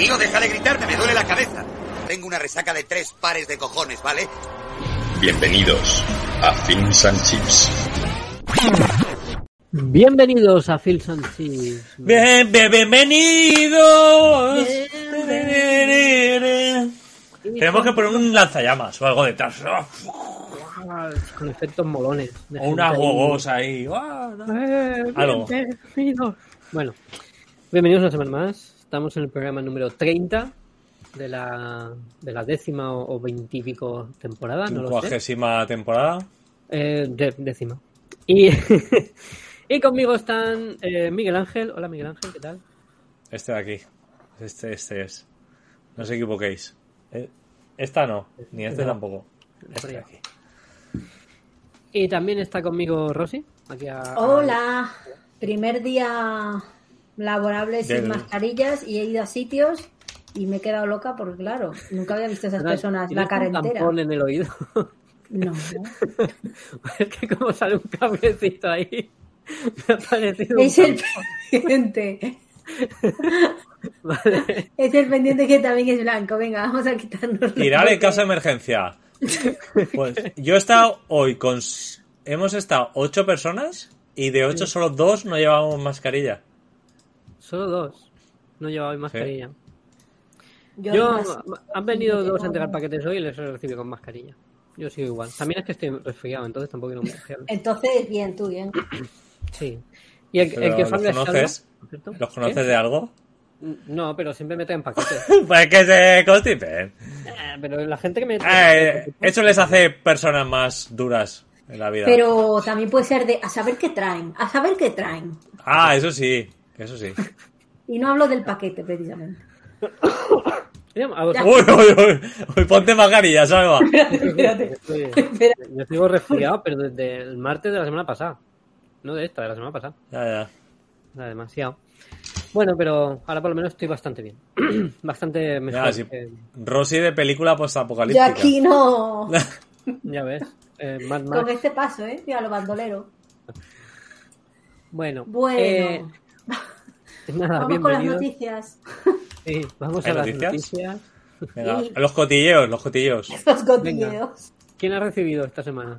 Tío, deja de gritarme, me duele la cabeza. Tengo una resaca de tres pares de cojones, ¿vale? Bienvenidos a Films and Chips. Bienvenidos a Phil Chips. Bien, bien, bienvenidos. Tenemos que poner un lanzallamas o algo detrás. Con efectos molones. O una ahí. gogosa ahí. Ah, no. Eh, Algo. bienvenidos. Bueno, bienvenidos una semana más. Estamos en el programa número 30 de la, de la décima o, veintipico temporada, no. Cuagésima temporada. Eh, de- décima. Y, y conmigo están eh, Miguel Ángel. Hola Miguel Ángel, ¿qué tal? Este de aquí. Este, este es. No os equivoquéis. Eh, Esta no, ni este No. tampoco. Este de aquí. Y también está conmigo Rosy. Aquí a- a- Hola, primer día laborable sin mascarillas y he ido a sitios y me he quedado loca porque claro, nunca había visto a esas personas ¿Tienes la cara un entera. tampón en el oído. No, es que como sale un cablecito ahí. Me ha parecido un es el pendiente. Vale. Es el pendiente que también es blanco. Venga, vamos a quitarnos. Tirar en caso de emergencia. Pues yo he estado hoy con. Hemos estado ocho personas y de ocho solo dos no llevábamos mascarilla. Solo dos. No llevaba hoy mascarilla. Yo, Yo, además, han venido dos a entregar paquetes hoy y les he recibido con mascarilla. Yo sigo igual. También es que estoy resfriado, entonces tampoco quiero contagiarme. Entonces, bien, tú bien. Sí. Y el, que ¿los salga conoces? salga. ¿Los conoces ¿Qué? de algo? No, pero siempre me traen paquetes. Pues que se constipen. Eh, pero la gente que me Eh, eso les hace personas más duras en la vida. Pero también puede ser de a saber qué traen, a saber qué traen. Ah, eso sí, eso sí. Y no hablo del paquete, precisamente. Uy, uy, uy, uy, ponte mascarilla, salva. Espérate. Estoy- Espera. Yo sigo resfriado, pero desde el martes de la semana pasada. No de esta, de la semana pasada. Ya, ya. Era demasiado. Bueno, pero ahora por lo menos estoy bastante bien. bastante mejor. Ya, sí. que- Rosy de película postapocalíptica. aquí no. ya ves. Eh, Mad Max. Con este paso, ¿eh? Mira, lo bandolero. Bueno, Bueno, eh, nada, vamos con las noticias. Sí, vamos ¿Hay a las noticias? noticias. Venga, Sí. los cotilleos, los cotilleos. Los cotilleos. ¿Quién ha recibido esta semana?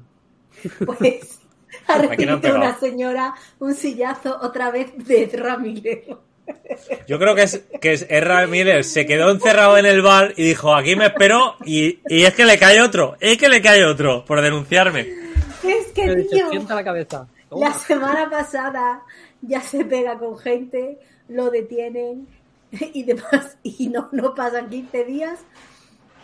Pues ha recibido una señora un sillazo otra vez de Ramírez. Yo creo que es que es Miller se quedó encerrado en el bar y dijo, aquí me espero y, y es que le cae otro, es que le cae otro por denunciarme. Es que, tío, la cabeza. la semana pasada ya se pega con gente, lo detienen y demás, y no, no pasan 15 días.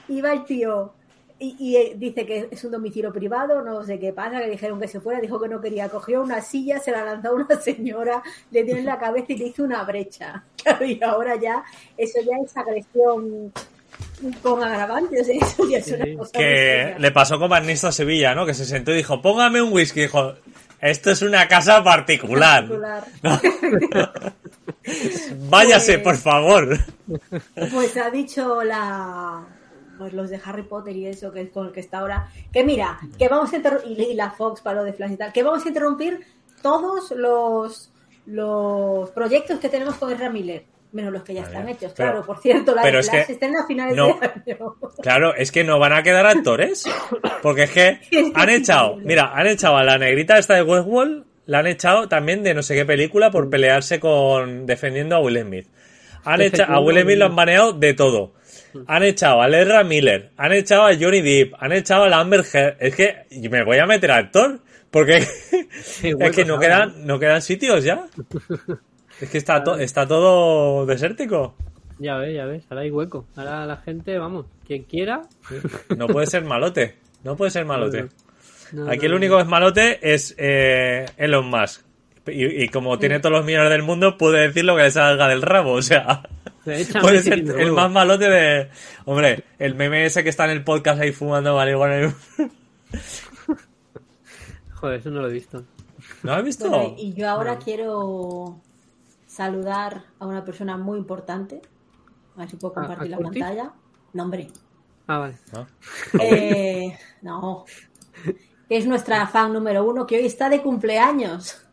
Y va el tío y, y, eh, dice que es un domicilio privado, no sé qué pasa, que dijeron que se fuera, dijo que no quería, cogió una silla, se la lanzó a una señora, le dio en la cabeza y le hizo una brecha. Y ahora ya, eso ya es agresión con agravantes, eso ya es una cosa Que le pasó como a Ernesto Sevilla, ¿no? Que se sentó y dijo, póngame un whisky. Dijo, esto es una casa particular. Particular. Váyase, Pues- por favor. Pues ha dicho la pues los de Harry Potter y eso que es con el que está ahora que mira que vamos a interrumpir y la Fox para lo de Flash y tal que vamos a interrumpir todos los los proyectos que tenemos con Ezra Miller menos los que ya Vale. están hechos Pero- claro por cierto la pero de es Flash que- a finales no. de año Claro, es que no van a quedar actores. Porque es que han echado, mira, han echado a la negrita esta de Westworld, la han echado también de no sé qué película por pelearse con defendiendo a Will Smith. Han echado a Will Smith lo han baneado de todo. Han echado a Ezra Miller, han echado a Johnny Depp, han echado a la Amber Heard. Es que me voy a meter a actor porque es que no quedan, no quedan sitios ya. Es que está, to- está todo desértico. Ya ves, ya ves. Ahora hay hueco. Ahora la gente, vamos, quien quiera. No puede ser malote. No puede ser malote. No, Aquí el único que es malote es eh, Elon Musk. Y, y como tiene todos los millones del mundo, puede decir lo que le salga del rabo. O sea, Se puede ser el más malote de. Hombre, el meme ese que está en el podcast ahí fumando marihuana. Joder, eso no lo he visto. ¿No has visto? Bueno, y yo ahora quiero saludar a una persona muy importante a ver si puedo ¿A- compartir la Curtis? pantalla no hombre Ah, vale. ¿No? Eh, no. Que es nuestra fan número uno, que hoy está de cumpleaños.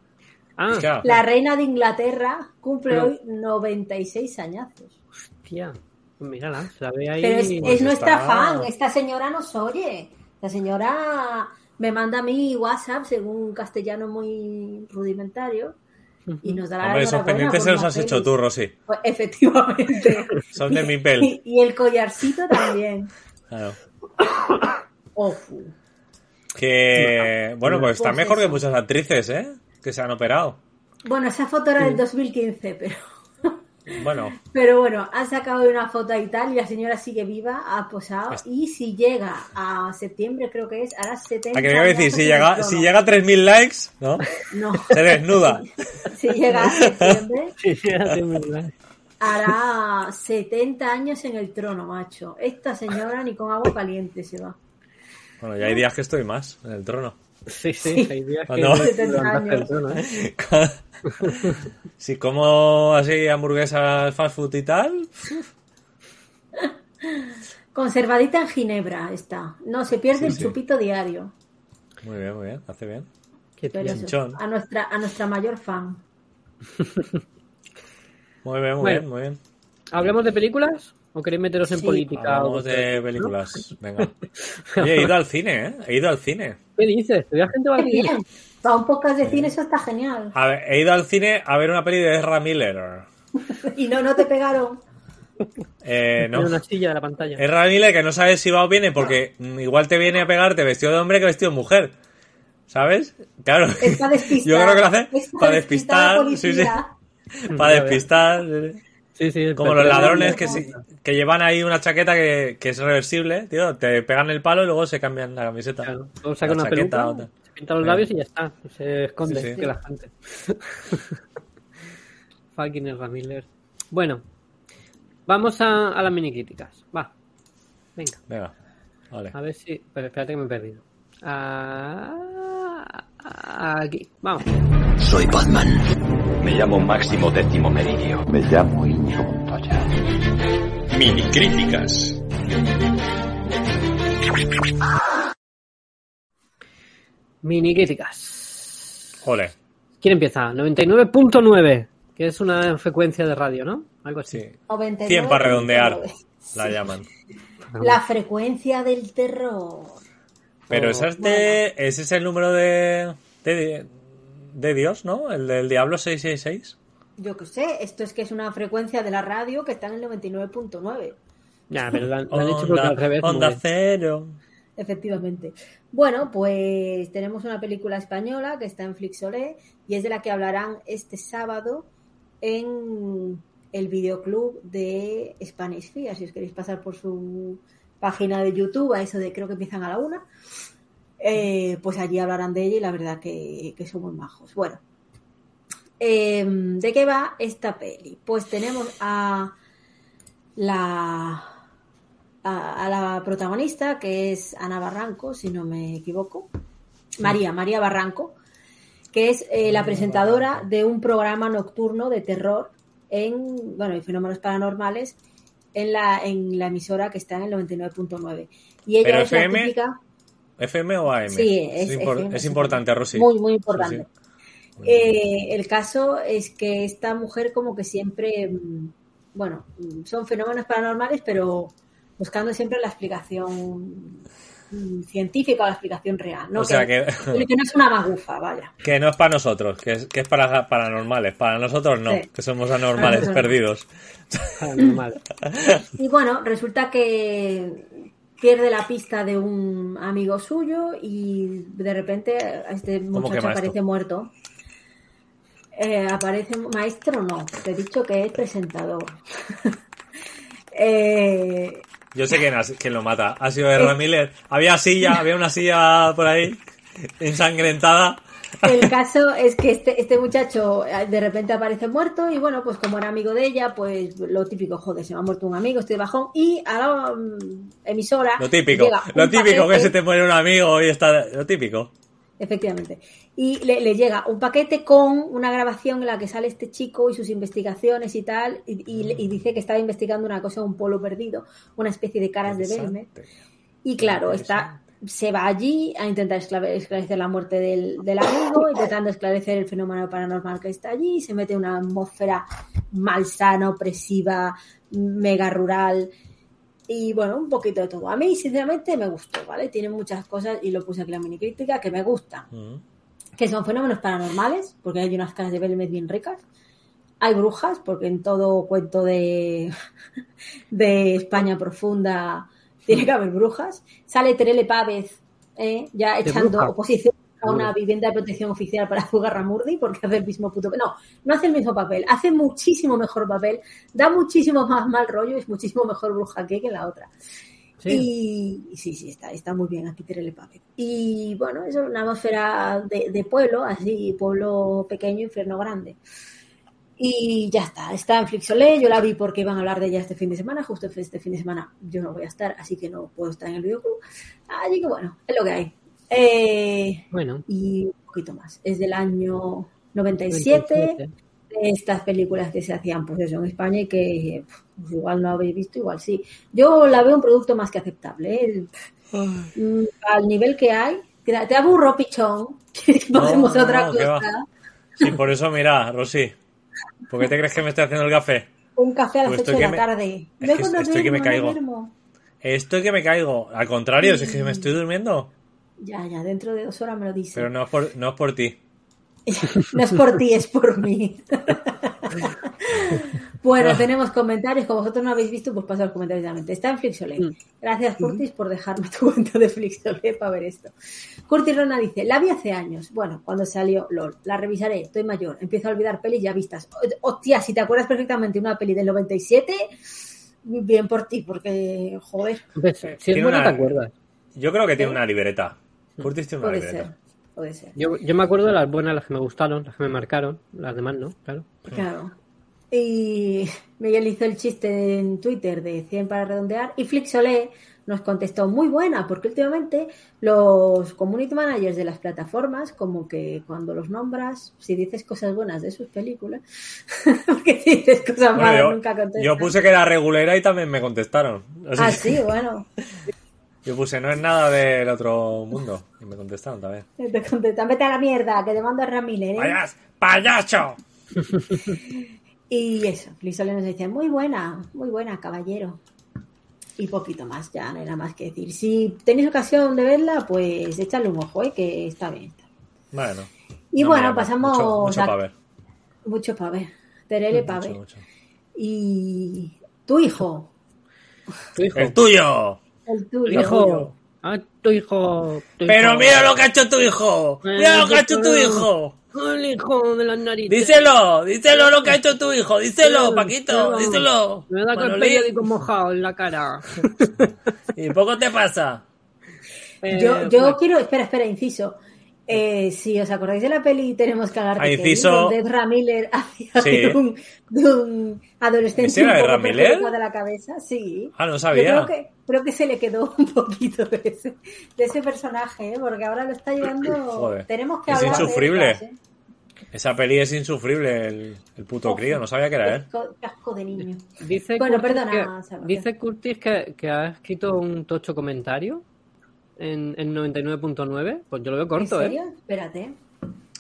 Ah. La reina de Inglaterra cumple Pero- hoy 96 añazos. hostia. Pues mírala, se la ve ahí. Pero es, Pues es nuestra está- fan, esta señora nos oye. La señora me manda a mí WhatsApp según un castellano muy rudimentario y nos da la Hombre, esos pendientes se los has hecho tú, Rosy. Pues, efectivamente. Son de mi pel. Y, y el collarcito también. Claro. Ofu. Que, bueno, pues está Pues mejor que muchas actrices, ¿eh? Que se han operado. Bueno, esa foto era del 2015, pero, Bueno, pero bueno, han sacado una foto y tal, y la señora sigue viva, ha posado, Es- y si llega a septiembre, creo que es, hará 70 a que me iba a decir, si llega, si llega a 3.000 likes, ¿no? No, Se desnuda. si llega a septiembre, sí, verdad. hará 70 años en el trono, macho. Esta señora ni con agua caliente se va. Bueno, ya hay días que estoy más en el trono. Sí, sí, hay días que No. te 70 levantaste años. ¿eh? si como así hamburguesas fast food y tal, Conservadita en Ginebra está. No, se pierde Sí, el sí. chupito diario. muy bien, muy bien, hace bien. Qué eso, a nuestra, a nuestra mayor fan. Muy bien, muy Bueno. bien, muy bien. ¿Hablemos de películas? ¿O queréis meteros en Sí. política? o Hablamos de películas. Venga. Oye, he ido al cine, ¿eh? He ido al cine. ¿Qué dices? ¿Todavía gente va al cine? Para un podcast de cine eso está genial. A ver, he ido al cine a ver una peli de Ezra Miller. Y no, no te pegaron. Eh, no. En una silla de la pantalla. Ezra Miller que no sabes si va o viene porque mm, igual te viene a pegarte vestido de hombre que vestido de mujer. ¿Sabes? Claro. Está despistado. Yo creo que lo hace Está para despistar. Sí, sí. Para despistar. Sí, sí. el Como los ladrones que, sí- que llevan ahí una chaqueta que, que es reversible, tío. Te pegan el palo y luego se cambian la camiseta. Claro, luego saca una chaqueta, peluca, otra. se pinta los labios y ya está. Se esconde Sí, sí. que la gente. Fucking Ezra Miller. Bueno, vamos a, a las mini críticas. Va. Venga, Venga. Vale. a ver si. Pero espérate que me he perdido. Ah, aquí, vamos. Soy Batman. Me llamo Máximo Décimo Meridio. Me llamo Íñigo Montoya. Mini críticas. Mini críticas. Ole. ¿Quién empieza? 99.9, que es una frecuencia de radio, ¿no? Algo así. Sí. 99, 100 para redondear. 99. La llaman. La frecuencia del terror. Pero esa es de, ese es el número de, de, de Dios, ¿no? El del Diablo 666. Yo qué sé, esto es que es una frecuencia de la radio que está en el 99.9. Ya, pero lo han, lo han hecho porque al revés. onda cero. Efectivamente. Bueno, pues tenemos una película española que está en Flixolé y es de la que hablarán este sábado en el videoclub de Spanish Fear. Si os queréis pasar por su página de YouTube, a eso de creo que empiezan a la una, eh, pues allí hablarán de ella y la verdad que, que son muy majos. Bueno, eh, ¿de qué va esta peli? Pues tenemos a la a, a la protagonista, que es Ana Barranco, si no me equivoco. María, María Barranco, que es eh, la presentadora de un programa nocturno de terror en, bueno, y fenómenos paranormales en la, en la emisora que está en el 99.9. Y ella Pero es la FM, típica... ¿FM o AM? Sí, es, impor- FM, es importante, Rosy. Muy, muy importante. Sí, sí. Eh, el caso es que esta mujer como que siempre, mm, bueno, mm, son fenómenos paranormales, pero buscando siempre la explicación científica o la explicación real. ¿no? O sea que, que- que no es una magufa, vaya. Que no es para nosotros, que es, que es para paranormales. Para nosotros no, Sí. que somos anormales perdidos. Paranormal. Y bueno, resulta que pierde la pista de un amigo suyo y de repente este ¿Cómo muchacho aparece muerto. Eh, aparece maestro, no, te he dicho que es presentador. eh, Yo sé quién, quién lo mata. Ha sido Ezra Miller. Había silla, había una silla por ahí ensangrentada. El caso es que este, este muchacho eh, de repente aparece muerto y bueno, pues como era amigo de ella, pues lo típico, joder, se me ha muerto un amigo, estoy de bajón y a la mm, emisora Lo típico, lo típico que se te muere un amigo y está. Lo típico. Efectivamente. Y le, le llega un paquete con una grabación en la que sale este chico y sus investigaciones y tal, y, y- y dice que estaba investigando una cosa, un polo perdido, una especie de caras de. Interesante. Y claro, está se va allí a intentar esclarecer la muerte del, del amigo, intentando esclarecer el fenómeno paranormal que está allí, se mete en una atmósfera malsana, opresiva, mega rural y bueno, un poquito de todo. A mí, sinceramente, me gustó, ¿vale? Tiene muchas cosas, y lo puse aquí en la mini crítica, que me gustan, Mm. que son fenómenos paranormales, porque hay unas caras de Belmez bien ricas. Hay brujas, porque en todo cuento de, de España profunda tiene que haber brujas. Sale Terele Pávez, ¿eh? ya echando oposición a una vivienda de protección oficial para Zugarra Ramurdi, porque hace el mismo puto... No, no hace el mismo papel, hace muchísimo mejor papel, da muchísimo más mal rollo, es muchísimo mejor bruja que que la otra. Sí. Y, y sí, sí, está, está muy bien aquí Terele Pávez. Y bueno, es una atmósfera de, de pueblo, así, pueblo pequeño, infierno grande. Y ya está, está en Flixolé, yo la vi porque iban a hablar de ella este fin de semana, justo este fin de semana yo no voy a estar, así que no puedo estar en el videoclub. Así que bueno, es lo que hay. Eh, Bueno, y un poquito más. Es del año 97, 97. de estas películas que se hacían pues eso en España y que pues, igual no habéis visto, igual sí. Yo la veo un producto más que aceptable. ¿eh? Mm, Al nivel que hay, te aburro, pichón. no, a otra no, cosa. Sí, por eso, mira, Rosy. ¿Por qué te crees que me estoy haciendo el café? Un café a las Pues 8 estoy de la me- tarde. es Luego que no estoy que me duermo, caigo. duermo. Estoy que me caigo. Al contrario, si es que me estoy durmiendo. Ya, ya, dentro de dos horas me lo dice. Pero no es por, no es por ti. No es por ti, es por mí. bueno, tenemos comentarios. Como vosotros no habéis visto, pues paso a los comentarios directamente. Está en Flixolé. Mm. Gracias, Curtis, por dejarme tu cuenta de Flixolé para ver esto. Curtis Rona dice, la vi hace años. Bueno, cuando salió LOL. La revisaré, estoy mayor. Empiezo a olvidar pelis ya vistas. Hostia, si te acuerdas perfectamente una peli del 97, bien por ti, porque, joder, Pues, si es bueno, una- te acuerdas. Yo creo que tiene una libreta. Curtis tiene una puede libreta. ser. Puede ser. Yo, yo me acuerdo de las buenas, las que me gustaron, las que me marcaron, las demás no, claro. Claro. Y Miguel hizo el chiste en Twitter de 100 para redondear y Flixolé nos contestó muy buena porque últimamente los community managers de las plataformas como que cuando los nombras si dices cosas buenas de sus películas porque si dices cosas Bueno, malas yo, nunca contestan yo puse que era regulera y también me contestaron. Así ah sí bueno Yo puse no es nada del otro mundo. Y me contestaron también. te contestan vete a la mierda que te mando a Ramírez ¿eh? ¡Payas! ¡Payacho! Y eso, Flixolé nos decía, muy buena, muy buena, caballero. Y poquito más, ya no nada más que decir. Si tenéis ocasión de verla, pues échale un ojo, ¿eh? que está bien. está bien. Bueno. Y no bueno, pasamos Mucho, mucho a- para ver. Mucho para ver. Terele para Mucho, ver. mucho. Y tu hijo, Tu hijo. ¡El tuyo! El Tu tuyo. hijo. Ah, tu hijo. tu ¡Pero hijo. mira lo que ha hecho tu hijo! ¡Mira lo que ha hecho tu hijo! El hijo de las narices. ¡Díselo! ¡Díselo lo que ha hecho tu hijo! ¡Díselo, Paquito! ¡Díselo! Me da con el periódico mojado en la cara. ¿Y poco te pasa? Eh, Yo, yo bueno, quiero, espera, espera, inciso. Eh, si os acordáis de la peli Tenemos que hablar de inciso. Kevin, donde Ezra Miller hacía Sí. de, un, de un adolescente ¿Ese era un poco perjudicado de la cabeza, sí. Ah, no Yo sabía. creo que, creo que se le quedó un poquito de ese, de ese personaje, ¿eh? porque ahora lo está llevando. Joder. Tenemos que Es hablar de insufrible. ellas, ¿eh? Esa peli es insufrible, el, el puto crío. No sabía que era él. Qué asco- qué asco de niño. Dice Bueno, Curtis perdona, que- dice Curtis que, que ha escrito un tocho comentario en, en 99.9. Pues yo lo veo corto, ¿En ¿eh? serio? Espérate.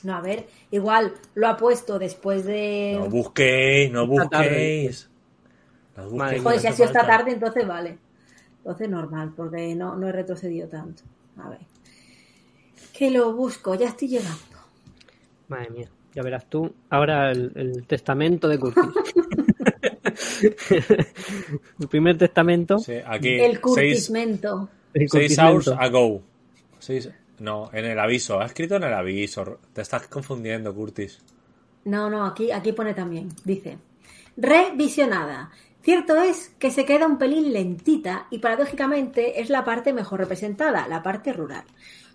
No, a ver, igual lo ha puesto después de. No busquéis, no busquéis. No busquéis, Joder, si ha sido esta tarde, entonces vale. Entonces normal, porque no, no he retrocedido tanto. A ver. Que lo busco, ya estoy llegando. Madre mía, ya verás tú. Ahora el, el testamento de Curtis. el primer testamento. Sí, aquí, El curtismento. seis curtismento. hours ago. Seis- no, en el aviso. Ha escrito en el aviso. Te estás confundiendo, Curtis. No, no, aquí, aquí pone también. Dice. Revisionada. Cierto es que se queda un pelín lentita y paradójicamente es la parte mejor representada, la parte rural.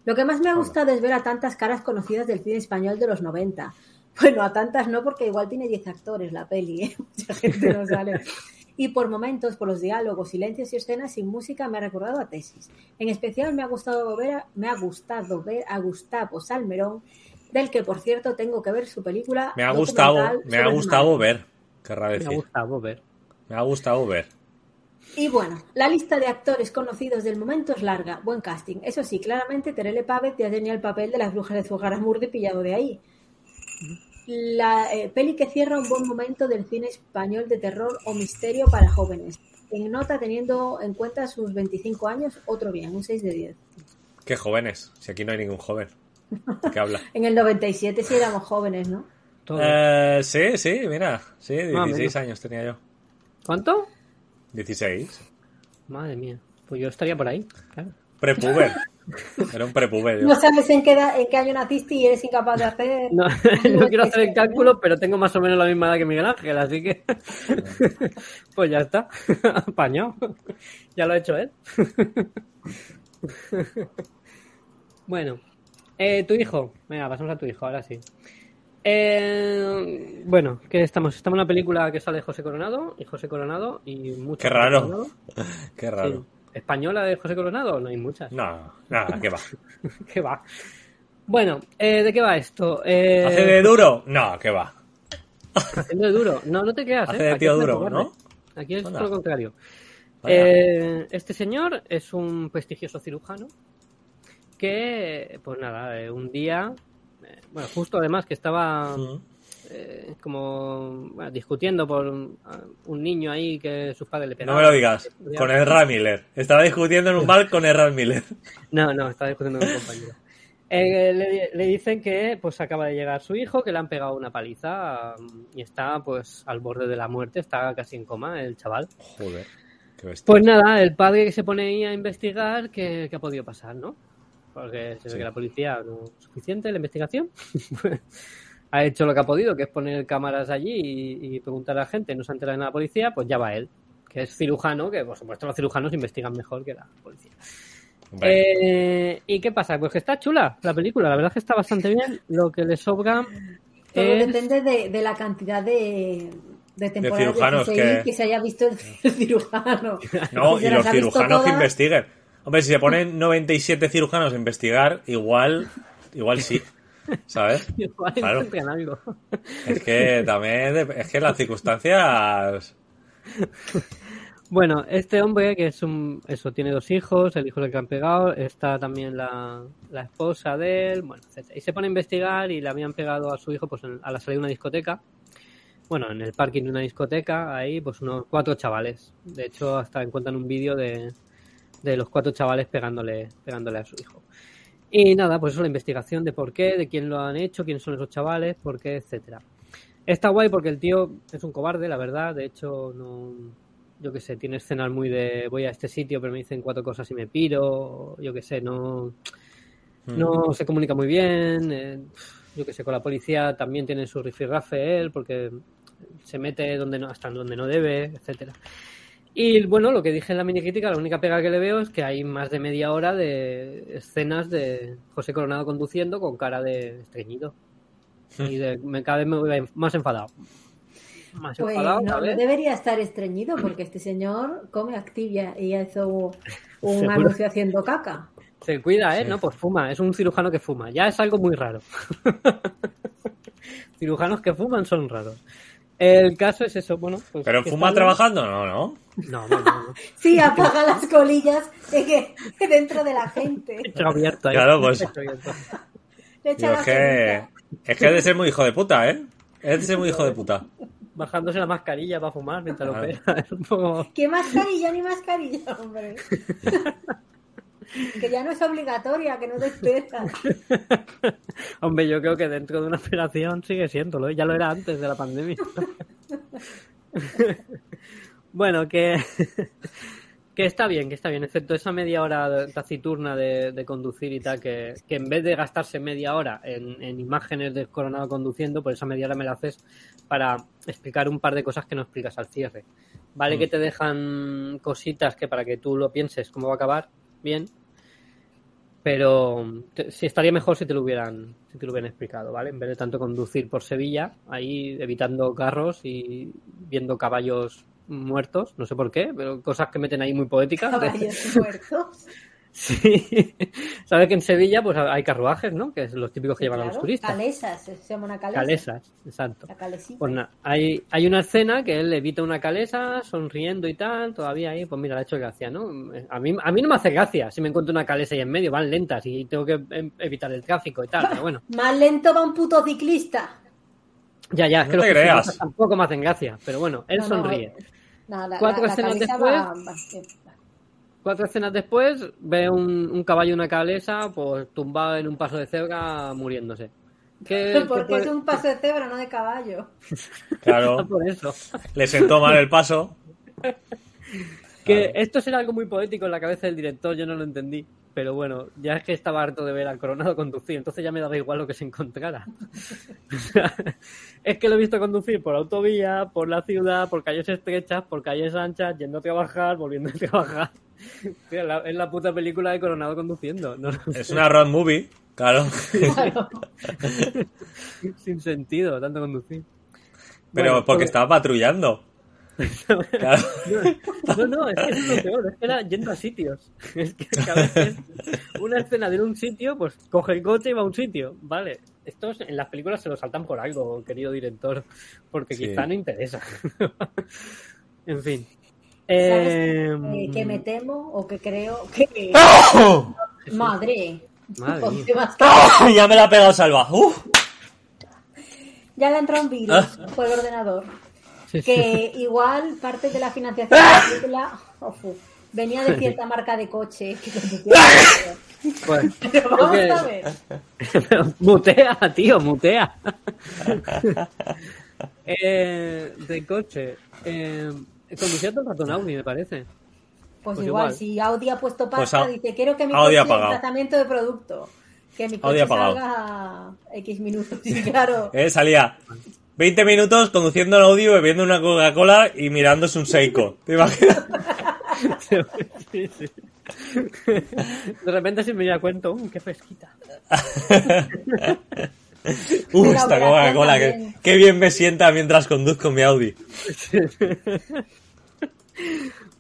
Lo que más me ha gustado es ver a tantas caras conocidas del cine español de los 90. Bueno, a tantas no, porque igual tiene 10 actores la peli, ¿eh? Mucha gente no sale. Y por momentos, por los diálogos, silencios y escenas sin música, me ha recordado a Tesis. En especial me ha gustado ver a, me ha gustado ver a Gustavo Salmerón, del que, por cierto, tengo que ver su película. Me ha gustado, me ha gustado ver. Querrá Me ha decir. gustado ver. Me ha gustado ver. Y bueno, la lista de actores conocidos del momento es larga. Buen casting. Eso sí, claramente Terele Pávez ya tenía el papel de las brujas de Zugarramurdi pillado de ahí. La eh, peli que cierra un buen momento del cine español de terror o misterio para jóvenes. En nota, teniendo en cuenta sus 25 años, otro bien, un 6 de 10. Qué jóvenes, si aquí no hay ningún joven. ¿De qué habla? En el 97 sí éramos jóvenes, ¿no? Eh, sí, sí, mira. Sí, Ah, 16 mira. años tenía yo. ¿Cuánto? 16. Madre mía. Pues yo estaría por ahí, claro. Prepuber. Era un prepuber. yo. No sabes en qué, edad- en qué año naciste y eres incapaz de hacer... No, no quiero hacer el cálculo, pero tengo más o menos la misma edad que Miguel Ángel, así que. pues ya está. Apañado. Ya lo ha hecho él. bueno, eh, tu hijo. Venga, pasamos a tu hijo, ahora sí. Eh, bueno, ¿qué estamos? Estamos en una película que sale José Coronado y José Coronado y mucho. Qué raro. Qué raro. Sí. ¿Española de José Coronado? No hay muchas. No, nada, ¿qué va? ¿Qué va? Bueno, eh, ¿de qué va esto? Eh, ¿Hace de duro? No, ¿qué va? Haciendo de duro. No, no te creas. Hace ¿eh? de tío duro, ¿no? Aquí es todo lo contrario. Eh, este señor es un prestigioso cirujano que, pues nada, un día, bueno, justo además que estaba. Eh, como bueno, discutiendo por un, niño ahí que sus padres le No pegaban. me lo digas. Con Erra Miller. Estaba discutiendo en un bar con Erra Miller. No, no, estaba discutiendo con un compañero. Eh, le, le dicen que pues acaba de llegar su hijo, que le han pegado una paliza um, y está pues al borde de la muerte, está casi en coma el chaval. Joder. Qué bestia. Pues nada, el padre que se pone ahí a investigar qué, qué ha podido pasar, ¿no? Porque se ve Sí. que la policía no es suficiente la investigación. Ha hecho lo que ha podido, que es poner cámaras allí y, y preguntar a la gente, no se entera de nada la policía, pues ya va él, que es cirujano, que por supuesto los cirujanos investigan mejor que la policía. Eh, ¿Y qué pasa? Pues que está chula la película, la verdad es que está bastante bien. Lo que le sobra Todo es... depende de, de la cantidad de, de temporadas de, cirujanos CSI que- que... se haya visto el, el cirujano. no, y los ha cirujanos que investiguen. Hombre, si se ponen 97 cirujanos a investigar, igual, igual sí. ¿Sabes? Claro. algo. Es que también, es que las circunstancias. Bueno, este hombre que es un, eso, tiene dos hijos, el hijo del que han pegado, está también la, la esposa de él, bueno, etcétera. Y se pone a investigar y le habían pegado a su hijo pues en- a la salida de una discoteca. Bueno, en el parking de una discoteca, ahí pues unos cuatro chavales. De hecho, hasta encuentran un vídeo de, de los cuatro chavales pegándole, pegándole a su hijo. Y nada, pues eso la investigación de por qué, de quién lo han hecho, quiénes son esos chavales, por qué, etcétera. Está guay porque el tío es un cobarde, la verdad. De hecho, no, yo qué sé, tiene escenas muy de voy a este sitio, pero me dicen cuatro cosas y me piro. Yo qué sé, no, no se comunica muy bien. eh, yo qué sé, con la policía también tiene su rifirrafe él porque se mete donde no, hasta donde no debe, etcétera. Y bueno, lo que dije en la mini crítica, la única pega que le veo es que hay más de media hora de escenas de José Coronado conduciendo con cara de estreñido. Y de- me, cada vez me voy más enfadado. Más Pues enfadado, no, debería estar estreñido porque este señor come Activia y hizo un anuncio haciendo caca. Se cuida, ¿eh? Sí. No, pues fuma. Es un cirujano que fuma. Ya es algo muy raro. Cirujanos que fuman son raros. El caso es eso, bueno. Pues ¿Pero fuma bien. trabajando? No, no. No, no, no. Sí, apaga las colillas de que, que dentro de la gente. Hecho abierto ahí. Claro, pues. Digo, es que. Es que es de ser muy hijo de puta, ¿eh? Es de ser muy hijo de puta. Bajándose la mascarilla para fumar mientras lo pega. ¿Qué mascarilla ni mascarilla, hombre? que ya no es obligatoria, que no te esperas. Hombre, yo creo que dentro de una operación sigue siéndolo. ¿eh? Ya lo era antes de la pandemia. Bueno, que, que está bien, que está bien, excepto esa media hora taciturna de, de conducir y tal, que, que en vez de gastarse media hora en, en imágenes de Coronado conduciendo, por esa media hora me la haces para explicar un par de cosas que no explicas al cierre. Vale Mm. que te dejan cositas que para que tú lo pienses cómo va a acabar, bien, pero te- sí estaría mejor si te lo hubieran si te lo hubieran explicado, ¿vale? En vez de tanto conducir por Sevilla, ahí evitando carros y viendo caballos muertos, no sé por qué, pero cosas que meten ahí muy poéticas. Caballos muertos. Sí. Sabes que en Sevilla pues hay carruajes, ¿no? Que es los típicos que llevan a los turistas. Calesas, se llama una calesa. Calesas, exacto. La calesita. Pues nada, hay, hay una escena que él evita una calesa, sonriendo y tal, todavía ahí, pues mira, le ha hecho gracia, ¿no? A mí, a mí no me hace gracia si me encuentro una calesa ahí en medio, van lentas y tengo que em, evitar el tráfico y tal, pero bueno. Más lento va un puto ciclista. Ya, ya, es No que los creas. ciclistas tampoco me hacen gracia, pero bueno, él No, no, sonríe. No, la, Cuatro la- escenas después- va- va- sí, va. Cuatro escenas después, ve un, un caballo y una calesa, pues tumbado en un paso de cebra, muriéndose. ¿Qué, qué Porque puede- es un paso de cebra, no de caballo. Claro, por eso. le sentó mal el paso. Que esto será algo muy poético en la cabeza del director, yo no lo entendí. Pero bueno, ya es que estaba harto de ver al coronado conducir, entonces ya me daba igual lo que se encontrara. Es que lo he visto conducir por autovía, por la ciudad, por calles estrechas, por calles anchas, yendo a trabajar, volviendo a trabajar. Tío, la- Es la puta película de coronado conduciendo. No, Es sé, una road movie, claro. sin sentido, tanto conducir. Pero Bueno, porque pues- estaba patrullando. Claro. No, no, es que es lo peor, es que era yendo a sitios. Es que cada vez que es una escena de a un sitio, pues coge el coche y va a un sitio. Vale, estos en las películas se lo saltan por algo, querido director, porque Sí. quizá no interesa. en fin. ¿Sabes Eh, que me temo o que creo que... Madre. Madre más- ya me la ha pegado Salva. Uf. Ya le ha entrado un virus por el ordenador. Que igual parte de la financiación de la película ofu, venía de cierta marca de coche que. Pues, Pero vamos a ver. Mutea, tío, mutea. eh, de coche. Eh, conducía todo el rato en Audi, me parece. Pues, Pues igual, igual. si Audi ha puesto Pues pasta, Au- dice, quiero que mi Audi coche ha tratamiento de producto. Que mi Audi coche ha pagado. salga X minutos. Y claro, Eh, salía 20 minutos conduciendo el audio, bebiendo una Coca-Cola y mirándose un Seiko. ¿Te imaginas? Sí, sí. De repente si me da cuenta, ¡uh, qué fresquita! Uh, esta Coca-Cola, qué bien me sienta mientras conduzco mi Audi.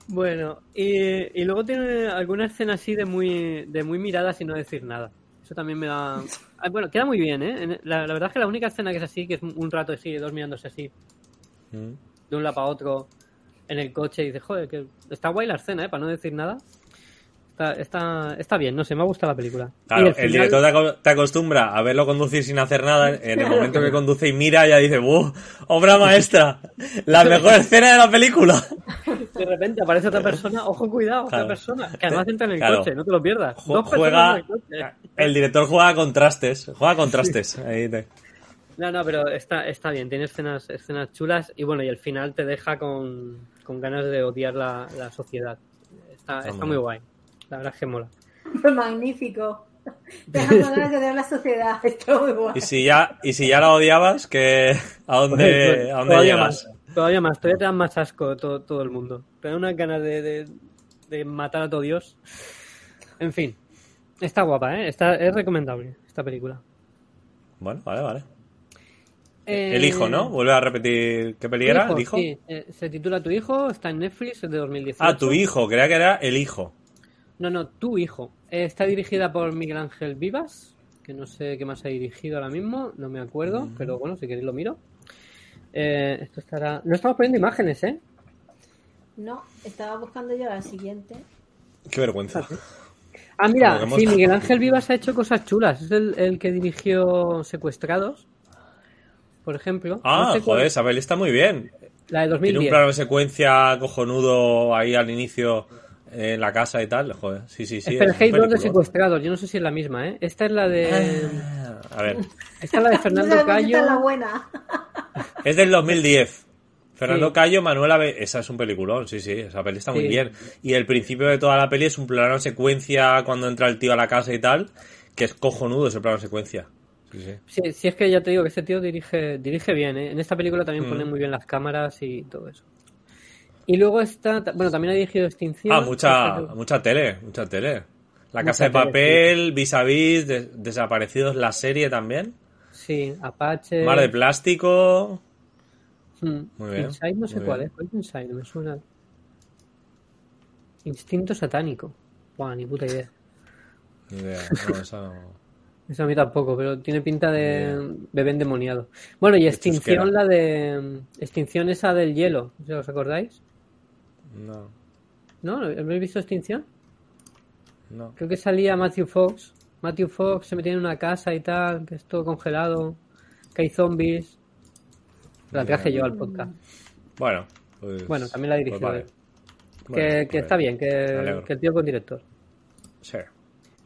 Bueno, y, y luego tiene alguna escena así de muy, de muy mirada sin no decir nada. Eso también me da... Bueno, queda muy bien, ¿eh? La, la verdad es que la única escena que es así, que es un rato así, dos mirándose así, Mm. de un lado para otro, en el coche, y dices, joder, que está guay la escena, ¿eh? Para no decir nada. Está, está, está bien, no sé, me ha gustado la película. Claro, el, final- director te acostumbra a verlo conducir sin hacer nada. En el momento que conduce y mira, ya dice, ¡buh! ¡Obra maestra! ¡La mejor escena de la película! De repente aparece otra persona, ojo, cuidado, otra persona, que además entra en el Claro. coche, no te lo pierdas. Ju- Dos personas Juega. en el coche. El director juega a contrastes. Juega a contrastes. Ahí te- No, no, pero está, está bien, tiene escenas, escenas chulas y bueno, y el final te deja con, con ganas de odiar la, la sociedad. Está, Está está muy guay. La verdad es que mola. magnífico. Dejando ganas de odiar la sociedad. Está muy guay. Y si ya, y si ya la odiabas, que ¿a dónde, a dónde llegas? más, todavía más, todavía te dan más asco todo, todo el mundo. Te dan unas ganas de, de, de matar a todo Dios. En fin, está guapa, ¿eh? Está, es recomendable esta película. Bueno, vale, vale. Eh, El hijo, ¿no? Vuelve a repetir qué peli era, el hijo. Sí, eh, se titula Tu hijo, está en Netflix, es de 2018. Ah, tu hijo, creía que era el hijo. No, no, Tu hijo. Eh, está dirigida por Miguel Ángel Vivas, que no sé qué más ha dirigido ahora mismo, no me acuerdo, pero bueno, si queréis lo miro. Eh, esto estará... No estamos poniendo imágenes, ¿eh? No, estaba buscando yo la siguiente. Qué vergüenza. Ah, mira, sí, Miguel Ángel Vivas ha hecho cosas chulas. Es el, el que dirigió Secuestrados, por ejemplo. Ah, No sé joder, esa peli está muy bien. La de Tiene un 2010. plano de secuencia cojonudo ahí al inicio en la casa y tal. Joder, sí, sí, sí. Espera, es un hay dos de. Secuestrados. Yo no sé si es la misma, ¿eh? Esta es la de... Ah, A ver, Esta es la de Fernando es la buena. Es del 2010. Fernando Sí. Cayo, Manuela... Be- Esa es un peliculón, sí, sí. Esa peli está muy bien. Y el principio de toda la peli es un plano secuencia cuando entra el tío a la casa y tal, que es cojonudo ese plano secuencia. Sí, sí. Sí, sí, es que ya te digo que este tío dirige, dirige bien, ¿eh? En esta película también Mm. pone muy bien las cámaras y todo eso. Y luego está, bueno, también ha dirigido Extinción. Ah, mucha, Esta- mucha tele, mucha tele. La Mucha Casa de tele, Papel, Vis a Vis, Des- Desaparecidos, la serie también. Sí, Apache. Mar de Plástico. Mm. Muy bien, Inside no sé muy cuál bien. es. ¿Cuál es Inside? Me suena. Instinto satánico. Buah, ni puta idea. Ni idea. No, esa no. Eso a mí tampoco, pero tiene pinta de bebé endemoniado. Bueno, y Extinción, chusquera. la de. Extinción esa del hielo, ¿os acordáis? ¿No? ¿No habéis visto Extinción? no. Creo que salía Matthew Fox. Matthew Fox se metía en una casa y tal, que es todo congelado, que hay zombies. La traje yo al podcast. Bueno, pues. Bueno, también la pues vale. él. Bueno, que, que pues, está bien, que, que el tío con director. Sí.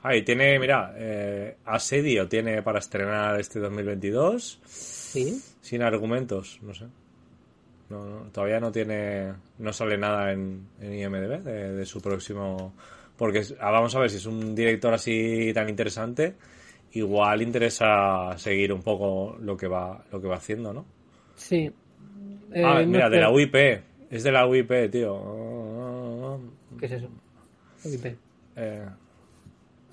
Ahí tiene, mira, eh, Asedio tiene para estrenar este 2022 Sí. sin argumentos, no sé. No, no, todavía no tiene, no sale nada en, en IMDb de, de su próximo, porque ah, vamos a ver si es un director así tan interesante, igual interesa seguir un poco lo que va, lo que va haciendo, ¿no? Sí. Eh, ah, no mira, de la UIP, es de la UIP, tío. ¿Qué es eso? UIP. Eh,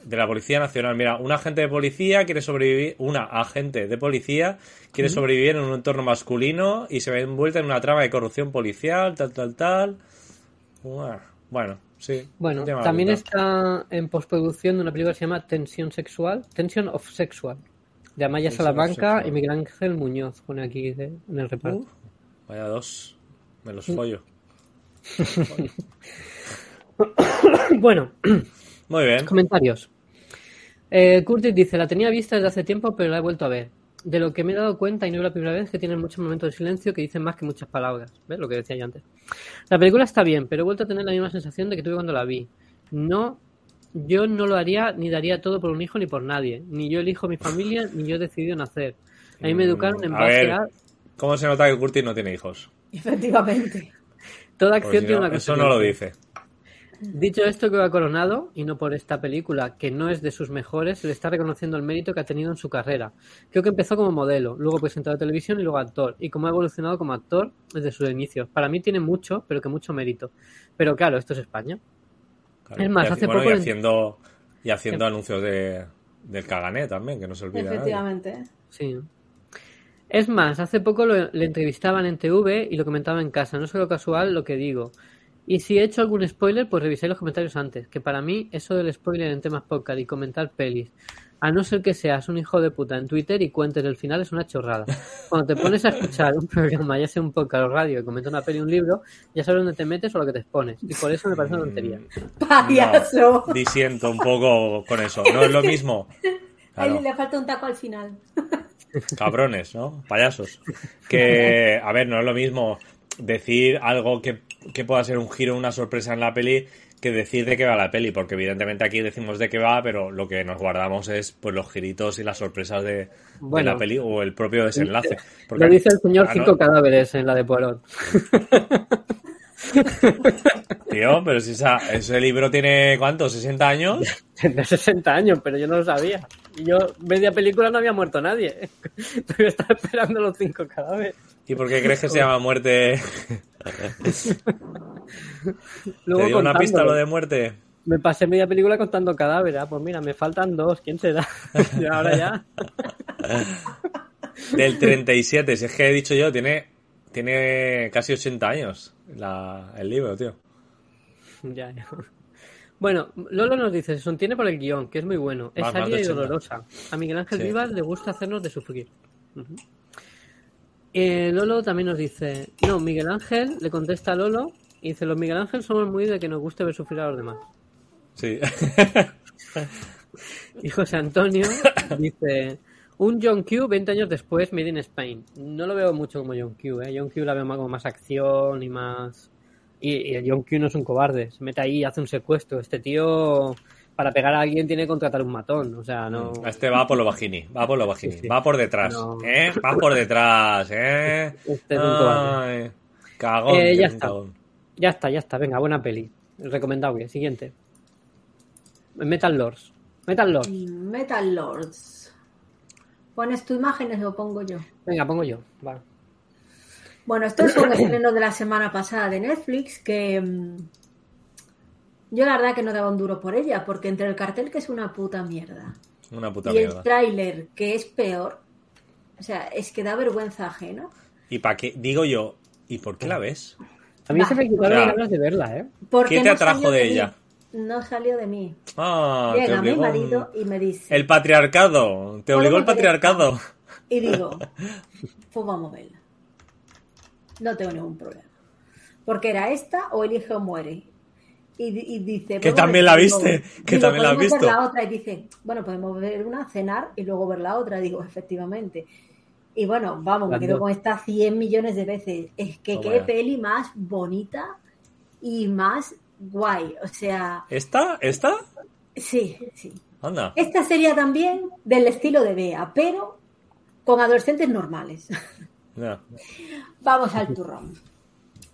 de la Policía Nacional. Mira, un agente de policía quiere sobrevivir, una agente de policía quiere sobrevivir en un entorno masculino y se ve envuelta en una trama de corrupción policial, tal, tal, tal. Bueno, sí. Bueno, también está en postproducción de una película que se llama Tensión Sexual, Tension of Sexual, de Amaya Tensión Salamanca y Miguel Ángel Muñoz, pone aquí en el reparto. Uh, vaya dos. Me Mm. los follo. Bueno, Muy bien. comentarios. Eh, Curtis dice, la tenía vista desde hace tiempo, pero la he vuelto a ver. De lo que me he dado cuenta, y no es la primera vez, que tienen muchos momentos de silencio que dicen más que muchas palabras. ¿Ves lo que decía yo antes? La película está bien, pero he vuelto a tener la misma sensación de que tuve cuando la vi. No, yo no lo haría ni daría todo por un hijo ni por nadie. Ni yo elijo mi familia, ni yo he decidido nacer. A mí me educaron en Mm, a base ver. a... ¿Cómo se nota que Curtis no tiene hijos? Efectivamente. Toda acción si tiene no, una eso no lo consecuencia. dice. Dicho esto que va coronado, y no por esta película, que no es de sus mejores, se le está reconociendo el mérito que ha tenido en su carrera. Creo que empezó como modelo, luego presentador de televisión y luego actor, y como ha evolucionado como actor desde sus inicios. Para mí tiene mucho, pero que mucho mérito. Pero claro, esto es España. Claro. Es más, Y hace bueno, poco y en- haciendo, y haciendo anuncios de, del Cagané también, que no se olvida. nadie. Efectivamente. Sí. Es más, hace poco lo- le entrevistaban en TV y lo comentaba en casa. No es algo casual lo que digo. Y si he hecho algún spoiler, pues reviséis los comentarios antes. Que para mí, eso del spoiler en temas podcast y comentar pelis, a no ser que seas un hijo de puta en Twitter y cuentes el final, es una chorrada. Cuando te pones a escuchar un programa, ya sea un podcast o radio, y comentas una peli o un libro, ya sabes dónde te metes o lo que te expones. Y por eso me parece una tontería. Mm, Payaso. No, disiento un poco con eso. No es lo mismo. Le falta un taco al final. cabrones, ¿no? Payasos. Que, a ver, no es lo mismo decir algo que, que pueda ser un giro, una sorpresa en la peli, que decir de qué va la peli, porque evidentemente aquí decimos de qué va, pero lo que nos guardamos es pues los giritos y las sorpresas de, la peli o el propio desenlace. Porque- Lo dice el señor Ah, no, Cinco Cadáveres en la de Poirot. Tío, pero si esa- ese libro tiene, ¿cuánto? ¿60 años? Tendrá 60 años, pero yo no lo sabía. Y Yo, media película no había muerto nadie. Yo estaba esperando los cinco cadáveres. ¿Y por qué crees que se llama muerte? Luego ¿Te dio una pista lo de muerte? Me pasé media película contando cadáveres. Ah, pues mira, me faltan dos. ¿Quién será? y ahora ya. Del 37, si es que he dicho yo, tiene, tiene casi 80 años la- el libro, tío. ya, ya. Bueno, Lolo nos dice, se sostiene por el guion, que es muy bueno. Es de y 80. dolorosa. A Miguel Ángel Sí. Vivas le gusta hacernos de sufrir. Ujú. Eh, Lolo también nos dice, no, Miguel Ángel le contesta a Lolo y dice, los Miguel Ángel somos muy de que nos guste ver sufrir a los demás. Sí. Y José Antonio dice, un John Q 20 años después, Made in Spain. No lo veo mucho como John Q, ¿eh? John Q la veo más, como más acción y más... Y, y el John Q no es un cobarde, se mete ahí y hace un secuestro. Este tío, para pegar a alguien, tiene que contratar un matón, o sea, no... Este va por lo bajini, va por lo bajini, Sí, sí. va por detrás, No. ¿eh? Va por detrás, ¿eh? Este es un cobarde. Ay, cagón, Eh, ya está. cagón. Ya está, ya está, venga, buena peli. Recomendable, siguiente. Metal Lords. Metal Lords. Metal Lords. ¿Pones tu imágenes o pongo yo? Venga, pongo yo. Va. Bueno, esto es un estreno de la semana pasada de Netflix que mm, yo la verdad que no daba un duro por ella, porque entre el cartel que es una puta mierda Una puta y el tráiler que es peor, o sea, es que da vergüenza ajena. ¿Y para qué? Digo yo, ¿y por qué la ves? A mí se me quitaron las ganas de verla, ¿eh? Porque ¿Qué te no atrajo de ella? no salió de mí. Ah, Llega mi marido y me dice, El patriarcado. Te obligó el patriarcado. y digo, pues vamos a verla. No tengo ningún problema. Porque era esta o elige o muere. Y, di- y dice... Que "Pues, también bueno, la digo- viste, que digo, también la has "Podemos ver visto". la otra y dice, bueno, podemos ver una, cenar y luego ver la otra. Digo, efectivamente. Y bueno, vamos, me quedo con esta 100 millones de veces. Es que Toma qué peli más bonita y más guay. O sea, ¿Esta? ¿Esta? sí, sí. Anda. Esta sería también del estilo de Bea, pero con adolescentes normales. Vamos al turrón.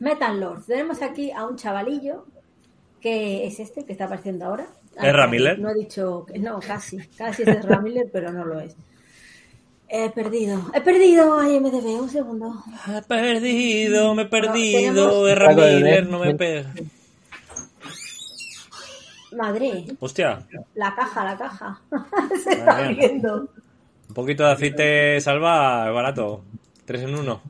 Metal Lords. Tenemos aquí a un chavalillo que es este que está apareciendo ahora. Ah, ¿Es Ramiller? No he dicho que no, casi. Casi es Ramiller, pero no lo es. He perdido. He perdido a IMDB. Un segundo. He perdido, me he perdido. tenemos- Erra Miller no me pega. Madre, Hostia, la caja, la caja. Se está viendo. un poquito de aceite salva barato. Tres en uno.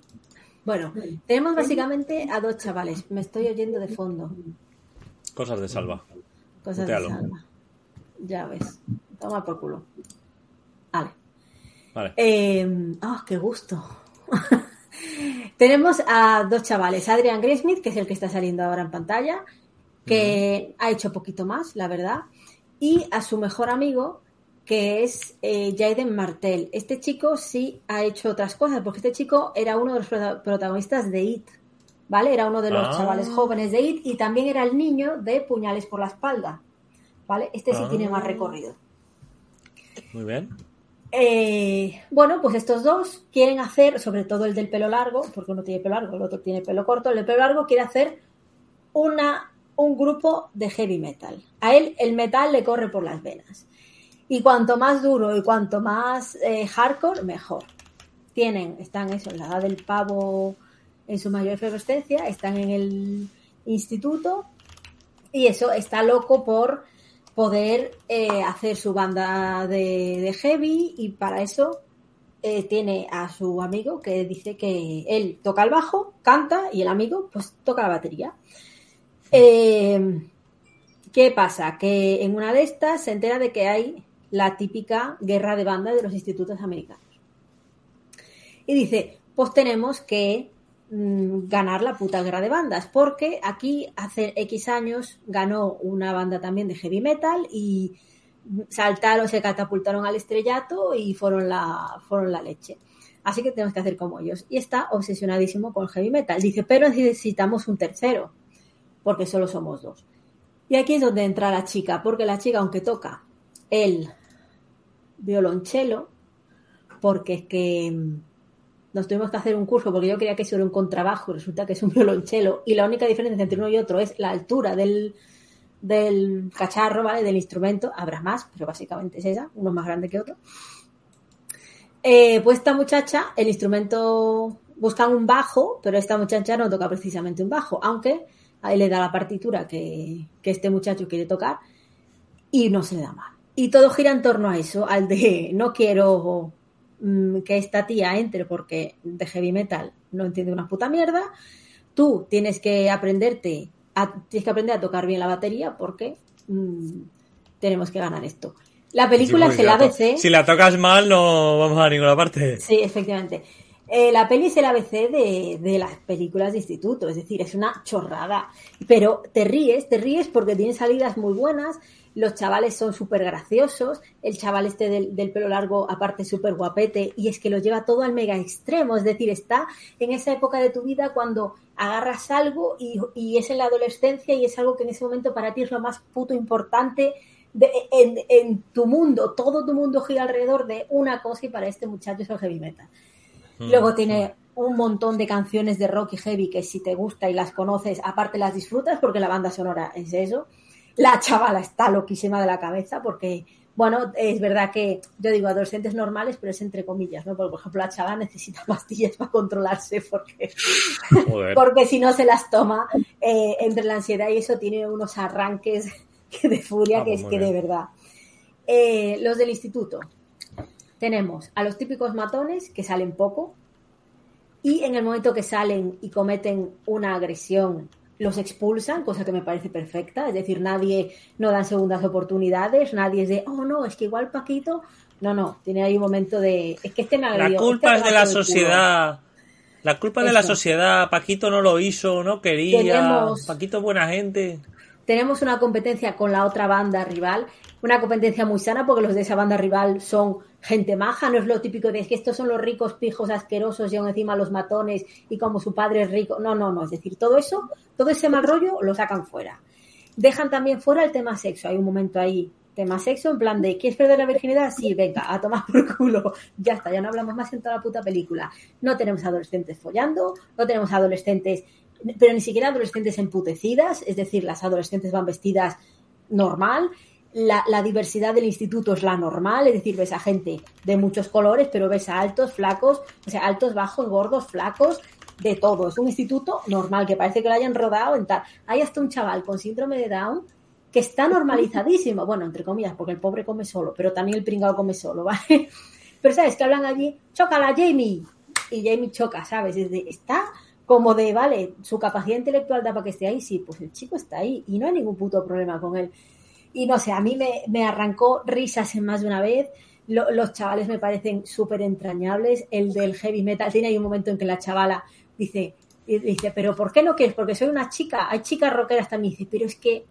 Bueno, tenemos básicamente a dos chavales. Me estoy oyendo de fondo. Cosas de salva. Cosas de salva. Ya ves. Toma por culo. Vale. Vale. Eh, ¡Ah, qué gusto! Tenemos a dos chavales, Adrian Graysmith, que es el que está saliendo ahora en pantalla, que ha hecho poquito más, la verdad, y a su mejor amigo, que es eh, Jaden Martel. Este chico sí ha hecho otras cosas, porque este chico era uno de los prota- protagonistas de It, ¿vale? Era uno de los Ah. chavales jóvenes de It y también era el niño de Puñales por la espalda, ¿vale? Este sí Ah. tiene más recorrido. Muy bien. Eh, bueno, pues estos dos quieren hacer, sobre todo el del pelo largo, porque uno tiene pelo largo, el otro tiene pelo corto, el del pelo largo quiere hacer una, un grupo de heavy metal. A él el metal le corre por las venas. Y cuanto más duro y cuanto más eh, hardcore, mejor. Tienen, están eso, en la edad del pavo en su mayor efervescencia, están en el instituto y eso está loco por poder eh, hacer su banda de, heavy y para eso eh, tiene a su amigo que dice que él toca el bajo, canta y el amigo pues toca la batería. Eh, ¿Qué pasa? Que en una de estas se entera de que hay la típica guerra de banda de los institutos americanos. Y dice, pues tenemos que ganar la puta guerra de bandas, porque aquí hace X años ganó una banda también de heavy metal y saltaron, se catapultaron al estrellato y fueron la, fueron la leche. Así que tenemos que hacer como ellos. Y está obsesionadísimo con heavy metal. Dice, pero necesitamos un tercero, porque solo somos dos. Y aquí es donde entra la chica, porque la chica, aunque toca el violonchelo, porque es que mm, nos tuvimos que hacer un curso, porque yo creía que eso era un contrabajo, resulta que es un violonchelo, y la única diferencia entre uno y otro es la altura del, del cacharro, ¿vale? Del instrumento, habrá más, pero básicamente es esa, uno más grande que otro. Eh, pues esta muchacha, el instrumento, buscan un bajo, pero esta muchacha no toca precisamente un bajo, aunque ahí le da la partitura que, que este muchacho quiere tocar y no se le da mal. Y todo gira en torno a eso, al de no quiero mm, que esta tía entre porque de heavy metal no entiende una puta mierda. Tú tienes que aprenderte, a, tienes que aprender a tocar bien la batería porque mm, tenemos que ganar esto. La película Sí, es el ABC. Si la tocas mal, no vamos a ninguna parte. Sí, efectivamente. Eh, la peli es el ABC de, de las películas de instituto, es decir, es una chorrada. Pero te ríes, te ríes porque tiene salidas muy buenas, los chavales son súper graciosos, el chaval este del, pelo largo aparte súper guapete y es que lo lleva todo al mega extremo, es decir, está en esa época de tu vida cuando agarras algo y, y es en la adolescencia y es algo que en ese momento para ti es lo más puto importante de- en, en tu mundo, todo tu mundo gira alrededor de una cosa y para este muchacho es el heavy metal. Mm. Luego tiene un montón de canciones de rock y heavy que si te gusta y las conoces, aparte las disfrutas porque la banda sonora es eso. La chavala está loquísima de la cabeza porque, bueno, es verdad que yo digo adolescentes normales, pero es entre comillas, ¿no? Porque, por ejemplo, la chavala necesita pastillas para controlarse porque, porque si no se las toma, eh, entre la ansiedad y eso tiene unos arranques de furia Ah, que pues es que de verdad. Eh, los del instituto. Tenemos a los típicos matones que salen poco y en el momento que salen y cometen una agresión los expulsan, cosa que me parece perfecta, es decir, nadie no dan segundas oportunidades, nadie es de, oh no, es que igual Paquito, no, no, tiene ahí un momento de, es que este me ha La culpa este es de la ha hecho el culo". sociedad. La culpa es de la Eso. sociedad. Paquito no lo hizo, no quería. Tenemos- Paquito es buena gente. tenemos una competencia con la otra banda rival, una competencia muy sana porque los de esa banda rival son gente maja, no es lo típico de "Es que estos son los ricos pijos asquerosos y encima los matones y como su padre es rico. No, no, no, es decir, todo eso, todo ese mal rollo lo sacan fuera. Dejan también fuera el tema sexo, hay un momento ahí, tema sexo en plan de ¿quieres perder la virginidad? Sí, venga, a tomar por culo. Ya está, ya no hablamos más en toda la puta película. No tenemos adolescentes follando, no tenemos adolescentes pero ni siquiera adolescentes emputecidas, es decir, las adolescentes van vestidas normal, la, diversidad del instituto es la normal, es decir, ves a gente de muchos colores, pero ves a altos, flacos, o sea, altos, bajos, gordos, flacos, de todo. Es un instituto normal, que parece que lo hayan rodado en tal. Hay hasta un chaval con síndrome de Down que está normalizadísimo, bueno, entre comillas, porque el pobre come solo, pero también el pringado come solo, ¿vale? Pero sabes que hablan allí, chócala Jamie, y Jamie choca, ¿sabes? Es de, está como de, vale, su capacidad intelectual da para que esté ahí, sí, pues el chico está ahí y no hay ningún puto problema con él. Y no sé, a mí me, me arrancó risas en más de una vez. Lo- los chavales me parecen súper entrañables. El del heavy metal, tiene ahí un momento en que la chavala dice, dice, pero ¿por qué no quieres? Porque soy una chica. Hay chicas rockeras también. Dice, pero es que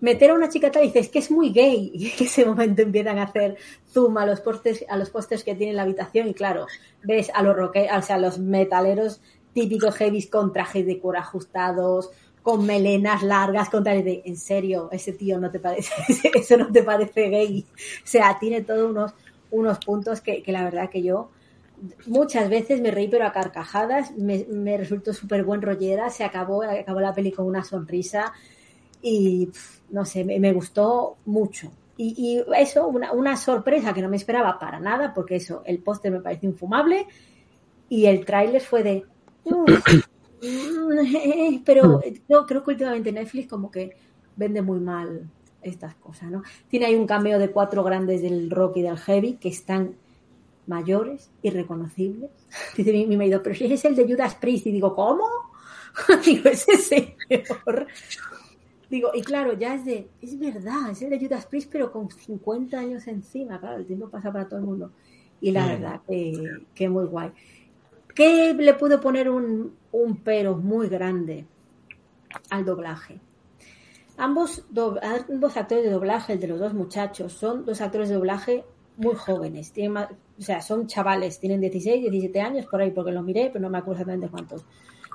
meter a una chica tal, dice, es que es muy gay. Y en ese momento empiezan a hacer zoom a los pósters, a los pósters que tiene en la habitación. Y claro, ves a los rockeros, o sea, a los metaleros típicos heavies con trajes de cuero ajustados, con melenas largas, con tal de, en serio, ese tío no te parece, eso no te parece gay. O sea, tiene todos unos, unos puntos que, que la verdad que yo muchas veces me reí pero a carcajadas, me, resultó súper buen rollera, se acabó, acabó la peli con una sonrisa y no sé, me, gustó mucho. Y, eso, una, una sorpresa que no me esperaba para nada, porque eso, el póster me pareció infumable y el tráiler fue de... "Uf, mm, pero yo creo que últimamente Netflix como que vende muy mal estas cosas, ¿no? Tiene ahí un cameo de cuatro grandes del rock y del heavy que están mayores, irreconocibles. Dice mi, mi marido, pero si ese es el de Judas Priest. Y digo, ¿cómo? digo, ese señor. Digo, y claro, ya es de, es verdad, es el de Judas Priest, pero con 50 años encima. Claro, el tiempo pasa para todo el mundo. Y la Mm. verdad que, que muy guay. ¿Qué le puedo poner un, un pero muy grande al doblaje? Ambos, actores de doblaje, el de los dos muchachos, son dos actores de doblaje muy jóvenes. Tienen o sea, son chavales, tienen 16, 17 años por ahí, porque lo miré, pero no me acuerdo exactamente cuántos.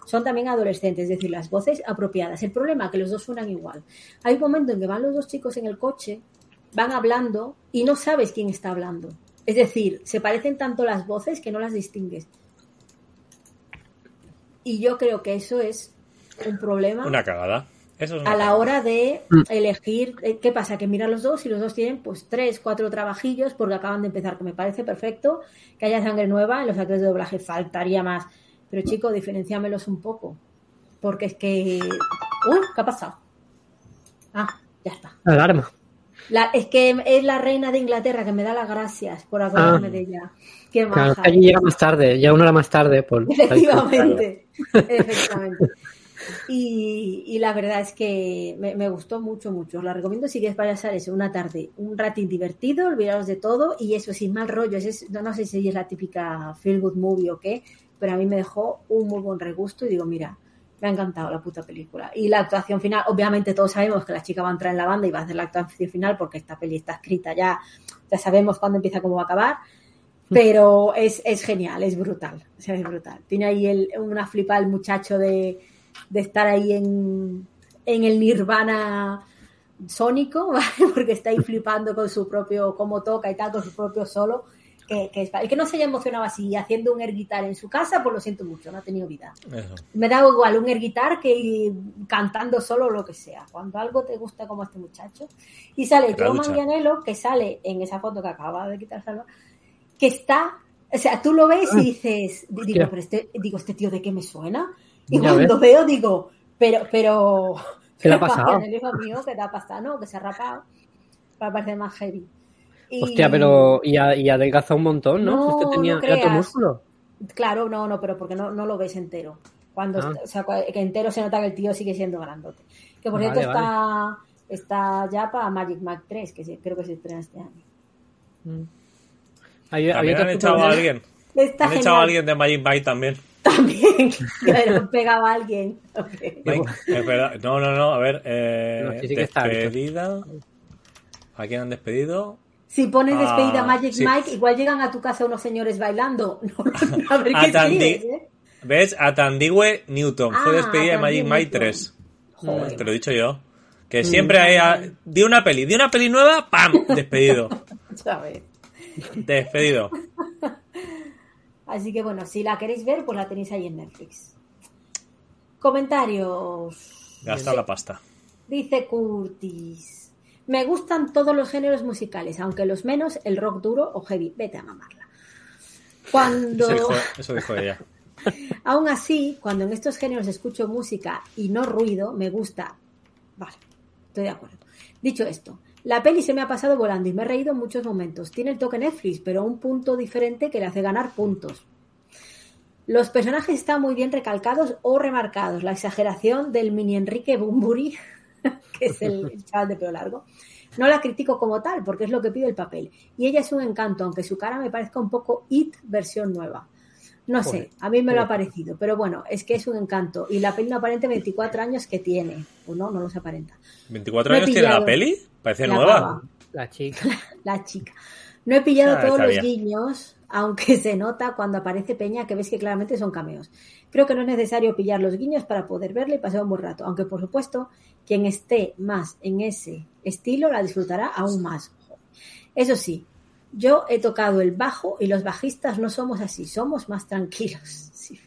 Son también adolescentes, es decir, las voces apropiadas. El problema es que los dos suenan igual. Hay un momento en que van los dos chicos en el coche, van hablando y no sabes quién está hablando. Es decir, se parecen tanto las voces que no las distingues. Y yo creo que eso es un problema Una cagada. Eso es una a la cagada. hora de elegir, eh, ¿qué pasa? Que mira los dos y los dos tienen pues tres, cuatro trabajillos porque acaban de empezar, que me parece perfecto que haya sangre nueva en los actores de doblaje, faltaría más. Pero chico, diferenciámelos un poco. Porque es que... Uy, ¿qué ha pasado? Ah, ya está. Alarma. La- es que es la reina de Inglaterra que me da las gracias por acordarme Ah. de ella. Qué Claro, maja. que allí llega más tarde, ya una hora más tarde. Por... Efectivamente, efectivamente. Y, y la verdad es que me, me gustó mucho, mucho. Os la recomiendo si quieres pasar eso, una tarde, un ratín divertido, olvidaros de todo y eso sin mal rollo. Es- no, no sé si es la típica feel good movie o qué, pero a mí me dejó un muy buen regusto y digo, mira, me ha encantado la puta película. Y la actuación final, obviamente todos sabemos que la chica va a entrar en la banda y va a hacer la actuación final porque esta peli está escrita ya, ya sabemos cuándo empieza, cómo va a acabar pero es, es genial, es brutal, o sea, es brutal. Tiene ahí el, una flipa el muchacho de, de estar ahí en, en el nirvana sónico, ¿vale? porque está ahí flipando con su propio, cómo toca y tal, con su propio solo, que, que es, el que no se haya emocionado así haciendo un air guitar en su casa, pues lo siento mucho, no ha tenido vida. Eso. Me da igual un air guitar que cantando solo lo que sea. Cuando algo te gusta como este muchacho. Y sale Joe. Manganiello, que sale en esa foto que acaba de quitar Salva, que está, o sea, tú lo ves y dices, digo, pero este, digo, este tío de qué me suena. Y Ya cuando ves. veo digo, pero, pero, ¿Qué le ha pasado? El hijo mío, ¿qué te ha pasado? No, que se ha rapado para parecer más heavy. Y- Hostia, pero. Y, a- y adelgaza un montón, ¿no? No, Este tenía, no creas. músculo. Claro, no, no, pero porque no, no lo ves entero. Cuando, Ah. está- o sea, que entero se nota que el tío sigue siendo grandote. Que por Vale, cierto está, está ya para Magic Mac 3, que sí- creo que se estrena este año. Mm. Hay- También había han echado a alguien. Está Han echado a alguien de Magic Mike también. También, han pegado a alguien. Mike, es verdad. No, no, no. A ver. Eh, No, sí, sí que está abierto. despedida. ¿A quién han despedido? Si pones Ah, despedida Magic sí. Mike, igual llegan a tu casa unos señores bailando. No, a ver qué escribes, ¿eh? ¿Ves? A Tandiwe Newton. Fue Ah, despedida de Magic Mike Newton. 3. Joder. Te lo he dicho yo. Que siempre hay. a- Di una peli, di una peli nueva, ¡pam! Despedido. ¿Sabes? Despedido. Así que bueno, si la queréis ver, pues la tenéis ahí en Netflix. Comentarios. Gasta la pasta. Dice Curtis. Me gustan todos los géneros musicales, aunque los menos el rock duro o heavy. Vete a mamarla. Cuando, Eso dijo, eso dijo ella. aún así, cuando en estos géneros escucho música y no ruido, me gusta. Vale, estoy de acuerdo. Dicho esto, la peli se me ha pasado volando y me he reído en muchos momentos. Tiene el toque Netflix, pero un punto diferente que le hace ganar puntos. Los personajes están muy bien recalcados o remarcados. La exageración del mini Enrique Bumburi, que es el, chaval de pelo largo, no la critico como tal, porque es lo que pide el papel. Y ella es un encanto, aunque su cara me parezca un poco It versión nueva. No sé, a mí me lo ha parecido, pero bueno, es que es un encanto. Y la peli no aparenta 24 años que tiene. O no, no los aparenta. ¿24 Me he años tiene la peli? Parece La nueva. baba. La chica. la chica. No he pillado Ah, todos los guiños, aunque se nota cuando aparece Peña que ves que claramente son cameos. Creo que no es necesario pillar los guiños para poder verla y pasar un buen rato, aunque por supuesto quien esté más en ese estilo la disfrutará aún más. Eso sí, yo he tocado el bajo y los bajistas no somos así, somos más tranquilos. Sí.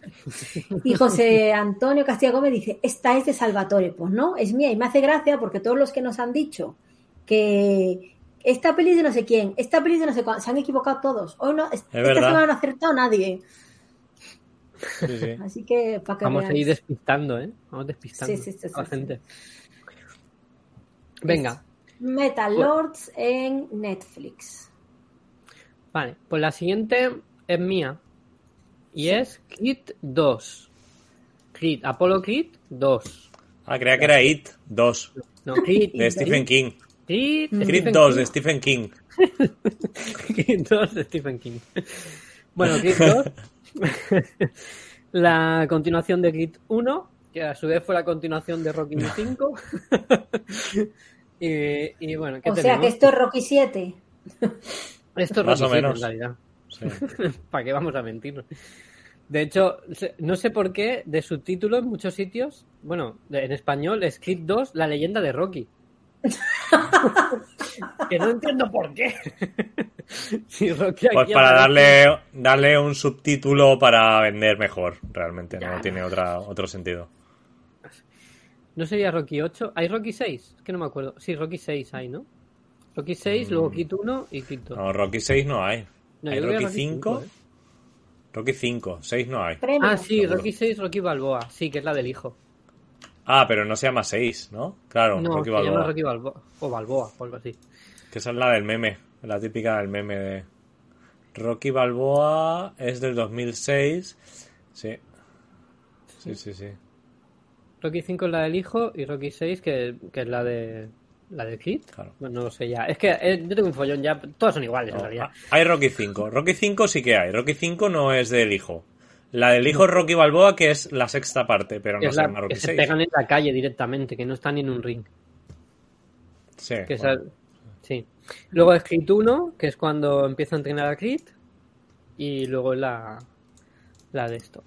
Y José Antonio Castilla Gómez dice, esta es de Salvatore, pues no, es mía y me hace gracia porque todos los que nos han dicho que esta peli es de no sé quién, esta peli es de no sé cuándo, se han equivocado todos. Hoy no, esta verdad. semana no ha acertado nadie. Sí, sí. Así que para que Vamos a veáis. ir despistando, ¿eh? Vamos despistando Sí, sí, sí, sí, a la sí. gente. Venga, Metal Lords en Netflix. vale. Pues la siguiente es mía. Y es Creed 2. Creed, Apollo Creed 2. Ah, creía que era It 2 No, Creed. de Stephen King. Creed, Creed Stephen 2 King. de Stephen King. Creed 2 de Stephen King. Bueno, Creed 2. la continuación de Creed 1, que a su vez fue la continuación de Rocky 5. y, y bueno, ¿qué O sea tenemos? que esto es Rocky 7. Esto es Más Rocky o 7, menos. en realidad. Sí. ¿Para qué vamos a mentir? De hecho, no sé por qué, de subtítulo en muchos sitios, bueno, en español, es Creed 2, la leyenda de Rocky. Que no entiendo por qué. Si Rocky Pues para darle, darle un subtítulo para vender mejor, realmente, no Ya. tiene otra, otro sentido. ¿No sería Rocky 8? ¿Hay Rocky 6? Es que no me acuerdo. Sí, Rocky 6 hay, ¿no? Rocky 6, luego Creed 1 y Creed 2. Mm. No, Rocky 6 no hay. No, hay Rocky 5, ¿eh? Rocky 5, 6 no hay. Ah, sí. Rocky 6, Rocky Balboa. Sí, que es la del hijo. Ah, pero no se llama 6, ¿no? Claro, No, Rocky se llama Balboa. Rocky Balboa. O Balboa, o algo así. Que esa es la del meme, la típica del meme de... Rocky Balboa es del 2006. Sí. Sí, sí, sí. Rocky 5 es la del hijo y Rocky 6 que, que es la de la de Creed. Claro. Bueno, no sé ya. Es que eh, yo tengo un follón ya. Todas son iguales en No, realidad. ah, hay Rocky 5. Rocky 5 sí que hay. Rocky 5 no es del hijo. La del hijo Rocky Balboa, que es la sexta parte, pero no es la- Rocky que se 6. pegan en la calle directamente, que no están ni en un ring. Sí, Que bueno. esa- sí. Luego es Creed 1, que es cuando empieza a entrenar a Creed. Y luego la, la de esto.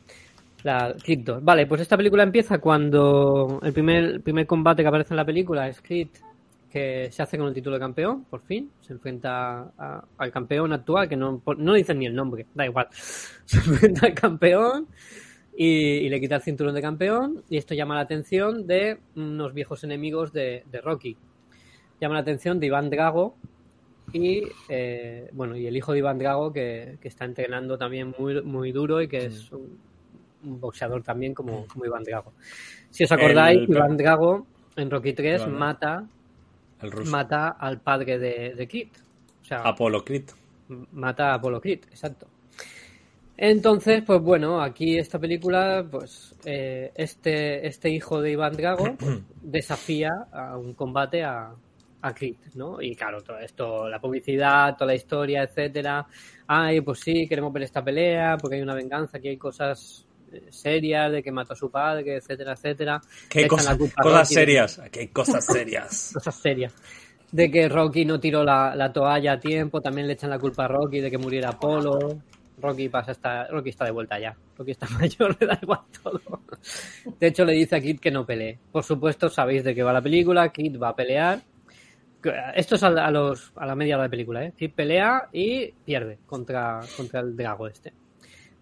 La Creed 2. Vale, pues esta película empieza cuando el primer, el primer combate que aparece en la película es Creed, que se hace con el título de campeón, por fin. Se enfrenta a- al campeón actual, que no, no dicen ni el nombre, da igual. Se enfrenta al campeón y, y le quita el cinturón de campeón. Y esto llama la atención de unos viejos enemigos de, de Rocky. Llama la atención de Iván Drago y eh, bueno y el hijo de Iván Drago que, que está entrenando también muy, muy duro y que es un, un boxeador también como, como Iván Drago. Si os acordáis, El- Iván Drago en Rocky 3 Iván- mata, El ruso. mata al padre de, de Creed. O sea, Apollo Creed. mata a Apollo Creed, exacto. Entonces, pues bueno, aquí esta película, pues eh, este, este hijo de Iván Drago pues, desafía a un combate a, a Creed, ¿no? Y claro, todo esto, la publicidad, toda la historia, etcétera. Ay, pues sí, queremos ver esta pelea, porque hay una venganza, aquí hay cosas serias de que mató a su padre, etcétera, etcétera. ¿Qué cosa- cosas de- serias? ¿Qué cosas serias? cosas serias. De que Rocky no tiró la, la toalla a tiempo, también le echan la culpa a Rocky de que muriera Apolo. Rocky pasa está, Rocky está de vuelta ya. Rocky está mayor, le da igual todo. De hecho, le dice a Kid que no pelee. Por supuesto, sabéis de qué va la película. Kid va a pelear. Esto es a, la- a los, a la media hora de película, ¿eh? Kid pelea y pierde contra, contra el drago este.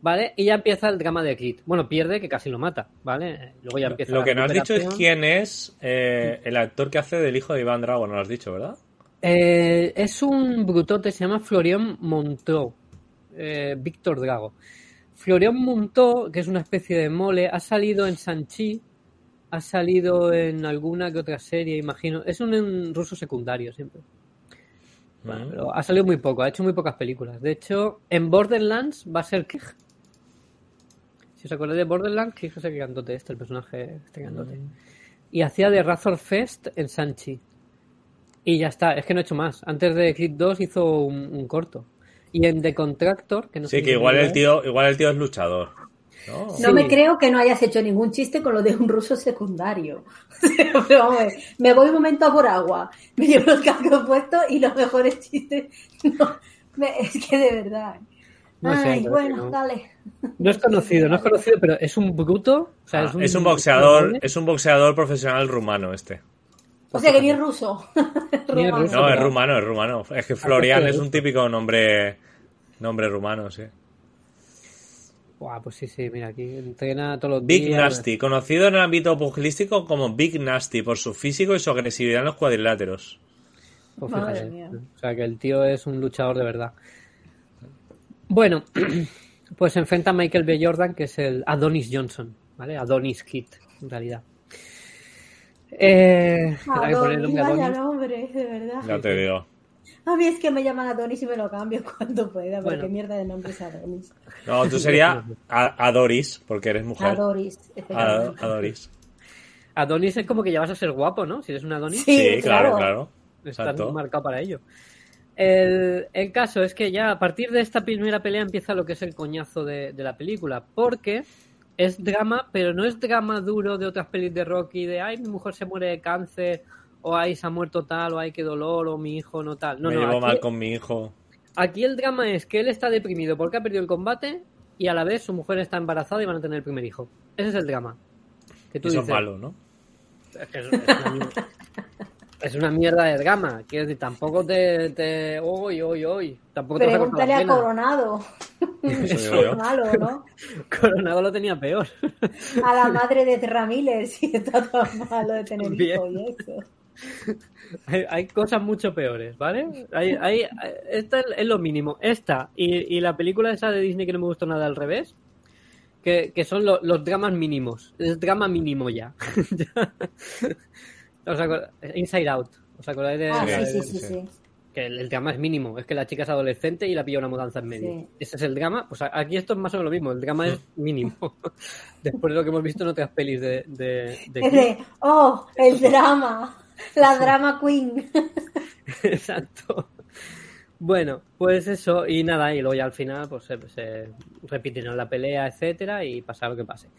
¿Vale? Y ya empieza el drama de Kid. Bueno, pierde que casi lo mata, ¿vale? Luego ya empieza Lo la que no has dicho es quién es eh, el actor que hace del hijo de Iván Drago, no lo has dicho, ¿verdad? Eh, es un brutote, se llama Florian Monteau. Eh, Víctor Drago. Florian Monteau, que es una especie de mole, ha salido en Sanchi, ha salido en alguna que otra serie, imagino. Es un, un ruso secundario siempre. Bueno, pero ha salido muy poco, ha hecho muy pocas películas. De hecho, en Borderlands va a ser Kig. Si os acordáis de Borderlands, Kig es grandote este, el personaje este grandote. Y hacía de Razor Fest en Sanchi. Y ya está, es que no he hecho más. Antes de Creed 2 hizo un, un corto. Y en The Contractor, que no sé Sí, que igual el es- tío, igual el tío es luchador. ¿no? No Sí. me creo que no hayas hecho ningún chiste con lo de un ruso secundario. Pero vamos a ver, me voy un momento a por agua, me llevo los cascos puestos y los mejores chistes. No, me- es que de verdad. No sé, Ay, pero bueno, no. dale. No es conocido, no es conocido, pero es un bruto. O sea, Ah, es, un, es un boxeador, es un boxeador profesional rumano este. O sea que ni es ruso. Ni es Rumano. ruso. No, es rumano, es rumano. Es que Florian es un típico nombre nombre rumano, sí. Buah, pues sí, sí, mira, aquí entrena todos los Big días. Nasty, conocido en el ámbito pugilístico como Big Nasty por su físico y su agresividad en los cuadriláteros. Pues Madre fíjate. mía. O sea, que el tío es un luchador de verdad. Bueno, pues se enfrenta a Michael B. Jordan, que es el Adonis Johnson, ¿vale? Adonis Kid, en realidad. Eh, habrá que el Adonis, nombre vaya Adonis. nombre, de verdad. Ya te digo. A mí es que me llaman Adonis y me lo cambio cuando pueda, porque Bueno. mierda de nombre es Adonis. No, tú sería a- Adoris, porque eres mujer. Adoris. Adoris. Adonis es como que ya vas a ser guapo, ¿no? Si eres un Adonis, Sí, Sí, claro, claro. claro. estás Exacto. marcado para ello. El, el caso es que ya a partir de esta primera pelea empieza lo que es el coñazo de, de la película, porque es drama, pero no es drama duro de otras pelis de Rocky, de ay, mi mujer se muere de cáncer, o ay, se ha muerto tal, o ay, qué dolor, o mi hijo no tal. No, Me no, llevo aquí, mal con mi hijo. aquí el drama es que él está deprimido porque ha perdido el combate y a la vez su mujer está embarazada y van a tener el primer hijo. Ese es el drama. Que tú Eso es dices, malo, ¿no? es, que es- es es una mierda de drama. Quiero decir, tampoco te. te hoy, hoy, hoy. Tampoco te a Pregúntale las a venas. Coronado. Eso. Es malo, ¿no? Coronado lo tenía peor. A la madre de Terra Miller, si está tan malo de tener hijos y eso. hay, hay cosas mucho peores, ¿vale? Hay, hay, esta es, es lo mínimo. Esta y, y la película esa de Disney que no me gustó nada al revés. Que, que son lo- los dramas mínimos. Es drama mínimo ya. ¿Os acordáis? Inside Out. ¿Os acordáis de, Ah, sí, sí, sí, que el, el drama es mínimo, es que la chica es adolescente y la pilla una mudanza en medio. Sí. Ese es el drama, pues aquí esto es más o menos lo mismo, el drama es mínimo. Después de lo que hemos visto en otras pelis de... de, de Es de, oh, el drama. La drama queen. Exacto. Bueno, pues eso, y nada, y luego ya al final pues se, se repiten la pelea, etcétera, y pasa lo que pase.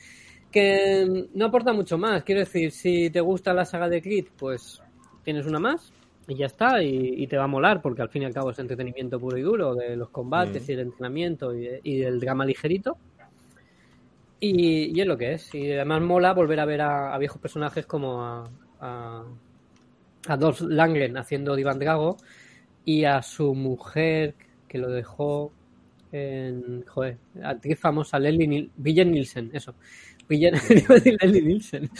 Que mm, no aporta mucho más, quiero decir, si te gusta la saga de Creed, pues tienes una más y ya está, y, y te va a molar, porque al fin y al cabo es entretenimiento puro y duro de los combates Mm. y el entrenamiento y, y el drama ligerito. Y, y es lo que es, y además mola volver a ver a, a viejos personajes como a, a, a Dolph Lundgren haciendo de Iván Drago y a su mujer que lo dejó en joder, actriz famosa Leslie Nil Villen Nielsen, eso. Villen, iba a decir Leslie Nielsen.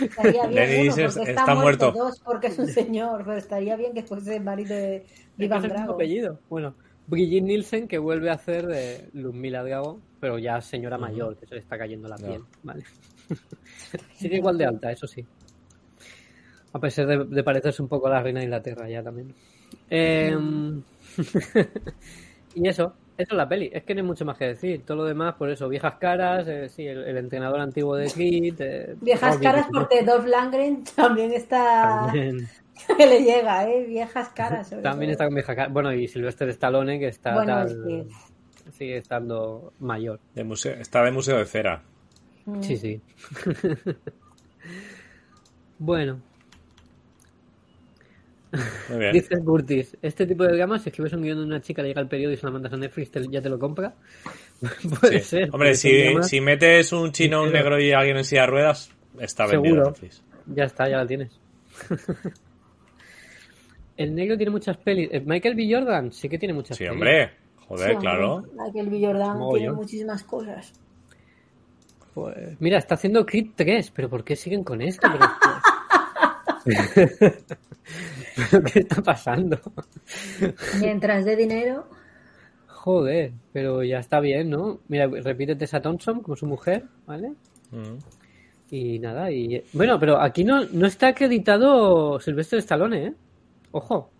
Estaría bien, Lenny dice, porque está está, muerto. muerto. Dos, porque es un señor, pero estaría bien que fuese el marido de Iván Drago. apellido. Bueno, Brigitte Nielsen que vuelve a hacer de Ludmila Drago, pero ya señora mayor, que se le está cayendo la Ya. piel, ¿vale? Sigue igual de alta, eso sí. A pesar de, de parecerse un poco a la reina de Inglaterra ya también. Eh, y eso, Eso es la peli, es que no hay mucho más que decir. Todo lo demás, por eso, viejas caras, eh, sí, el, el entrenador antiguo de Creed. eh, Viejas caras que- porque Dolph Langren también está... También, que le llega, ¿eh? Viejas caras. sobre también está con vieja cara. Bueno, y Sylvester Stallone, que está Bueno, tal- es que- sigue estando mayor. De museo, está de museo de cera. Mm. Sí, sí. bueno, Muy bien. dice Curtis, este tipo de dramas, si escribes un guion de una chica, le llega al periodo y se la mandas a Netflix, te- ya te lo compra. Puede Sí. ser. Hombre, si, si metes un chino, un negro y alguien en silla de ruedas, está vendido. Netflix. Ya está, ya la tienes. El negro tiene muchas pelis. Eh, Michael B. Jordan sí que tiene muchas Sí, pelis. hombre. Joder, Sí, hombre, claro. Michael B. Jordan tiene muchísimas cosas. Pues, mira, está haciendo Creed 3, pero ¿por qué siguen con esto? Pero, ¿Pero ¿Qué está pasando? Mientras de dinero, Joder, pero ya está bien, ¿no? Mira, repite Tessa Thompson como su mujer, ¿vale? Mm. Y nada, y... Bueno, pero aquí no, no está acreditado Sylvester Stallone, ¿eh? Ojo.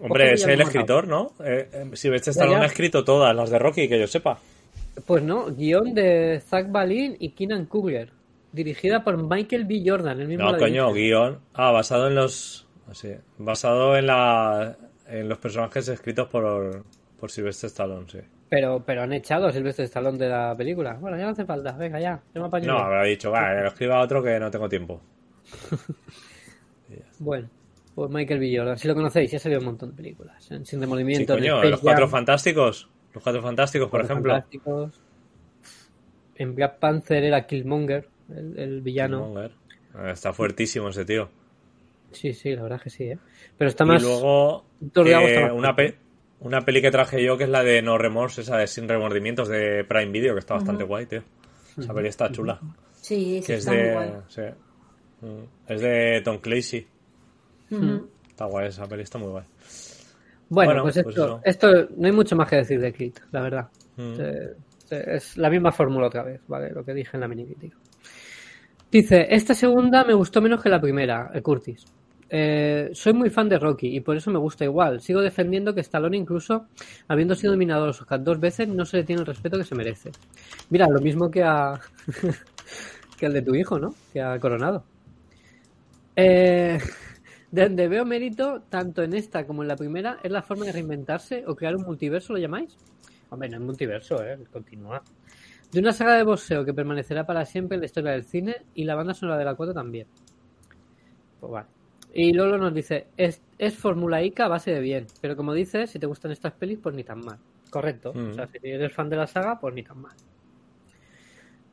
Hombre, Ojo, es el escritor, ¿no? Eh, eh, si ves, Ya, Stallone ya. ha escrito todas las de Rocky, que yo sepa. Pues no, guion de Zach Balin y Keenan Kugler. Dirigida por Michael B. Jordan, el mismo No, coño, dirige. guion. Ah, basado en los. Así, basado en la. En los personajes escritos por. Por Sylvester Stallone, sí. Pero, pero han echado a Sylvester Stallone de la película. Bueno, ya no hace falta, venga, ya. yo me apaño No, habrá dicho, va, lo escriba otro que no tengo tiempo. Bueno, pues Michael. Jordan, si lo conocéis, ya ha salido un montón de películas. En Sin Sí, coño, Space los cuatro fantásticos. Los cuatro fantásticos, por ejemplo. Fantásticos. En Black Panther era Killmonger, el, el villano. Killmonger. Eh, Está fuertísimo ese tío. Sí, sí, la verdad es que sí, ¿eh? Pero está Y más... luego agua está más una, pe- una peli que traje yo que es la de No Remorse, esa de Sin Remordimientos de Prime Video, que está bastante guay, tío. Esa peli está chula. sí, sí, Que es está muy de. guay. sí. Mm, Es de Tom Clancy. Está guay, esa peli está muy guay. Bueno, Bueno, pues, pues esto, esto no hay mucho más que decir de Creed, la verdad. Mm. Se- se- es la misma fórmula otra vez, ¿vale? Lo que dije en la mini crítica. Dice, esta segunda me gustó menos que la primera, eh, Curtis. Eh, soy muy fan de Rocky y por eso me gusta igual. Sigo defendiendo que Stallone incluso, habiendo sido nominado a los Oscar dos veces, no se le tiene el respeto que se merece. Mira, lo mismo que a que el de tu hijo, ¿no? Que ha coronado. Eh, de donde veo mérito, tanto en esta como en la primera, es la forma de reinventarse o crear un multiverso, ¿lo llamáis? Hombre, no es multiverso, ¿eh? Continúa. De una saga de boxeo que permanecerá para siempre en la historia del cine y la banda sonora de la 4 también. Pues vale. Y Lolo nos dice, es, es formulaica a base de bien, pero como dices, si te gustan estas pelis, pues ni tan mal. Correcto. Mm. O sea, si eres fan de la saga, pues ni tan mal.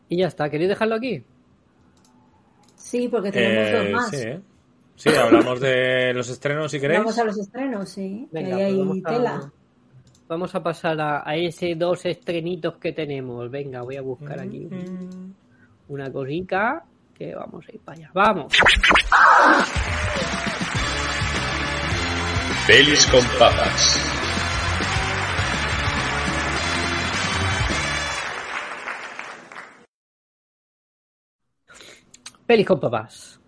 Y ya está. ¿Queréis dejarlo aquí? Sí, porque tenemos Eh, dos más. sí, ¿eh? Sí, hablamos de los estrenos si queréis. Vamos a los estrenos, sí. que Venga, ahí pues hay vamos a- tela. Vamos a pasar a, a ese dos estrenitos que tenemos. Venga, voy a buscar aquí un- una cosica que vamos a ir para allá. ¡Vamos! Pelis con papas. Pelis con papás.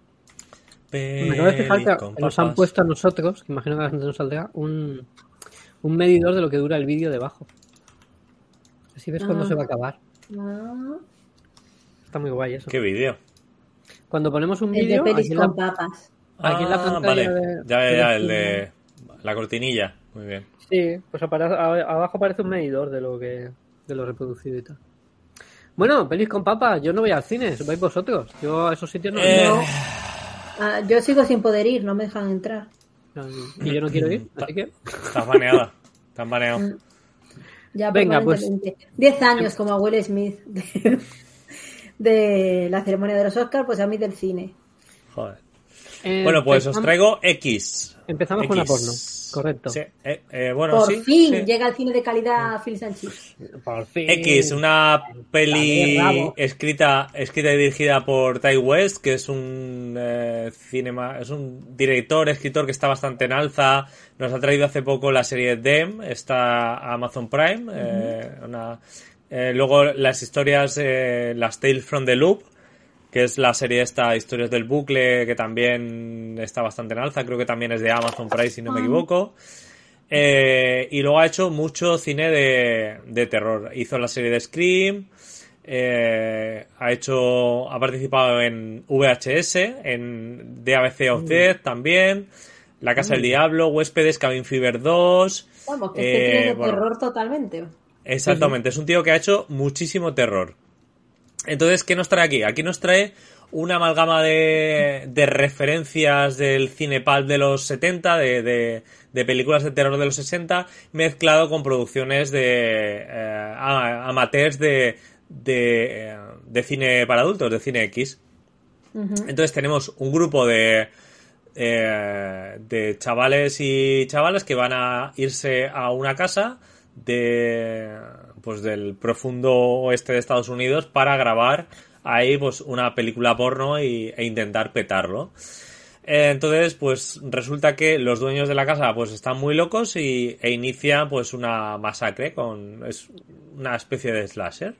Me acabo de fijar que nos han papas. puesto a nosotros, que imagino que a la gente nos saldrá, un, un medidor de lo que dura el vídeo debajo. Así ves cuándo Ah. se va a acabar. Ah, Está muy guay eso. ¿Qué vídeo? Cuando ponemos un el de vídeo, pelis en la- con papas. Aquí en la Ah, pantalla vale. de- ya, de ya, la el de la cortinilla. Muy bien. Sí, pues abajo aparece un medidor de lo que de lo reproducido y tal. Bueno, pelis con papas, yo no voy al cine, vais vosotros. Yo a esos sitios no Eh, voy. Ah, yo sigo sin poder ir, no me dejan entrar. Y yo no quiero ir, así que. Estás baneada. Estás baneado. Mm. Ya Venga, pues. permanentemente. Diez años como a Will Smith de, la ceremonia de los Oscars, pues a mí del cine. Joder. Eh, Bueno, pues os traigo X. Empezamos con una porno, correcto. Sí, eh, eh, bueno, Por sí, fin sí. llega el cine de calidad Phil Sánchez. Por fin. X, una peli escrita, escrita y dirigida por Ty West, que es un eh, cinema, es un director, escritor que está bastante en alza. Nos ha traído hace poco la serie Dem, está a Amazon Prime. eh, una- eh, luego las historias, eh, las Tales from the Loop, que es la serie esta, Historias del Bucle, que también está bastante en alza. Creo que también es de Amazon Prime, si no me equivoco. Eh, y luego ha hecho mucho cine de, de terror. Hizo la serie de Scream. eh, ha hecho. Ha participado en VHS, en DABC of Death también. La Casa del Diablo, Huéspedes, Cabin Fever 2. Vamos, que este tiene de bueno, terror totalmente. Exactamente, es un tío que ha hecho muchísimo terror. Entonces, ¿qué nos trae aquí? Aquí nos trae una amalgama de, de referencias del cine pulp de los 70, de, de- de películas de terror de los 60, mezclado con producciones de eh, amateurs de, de, eh, de cine para adultos, de cine X. Entonces tenemos un grupo de, eh, de chavales y chavalas que van a irse a una casa de pues del profundo oeste de Estados Unidos para grabar ahí pues una película porno y, e intentar petarlo. Eh, Entonces, pues resulta que los dueños de la casa pues están muy locos y, e inician pues una masacre con es una especie de slasher.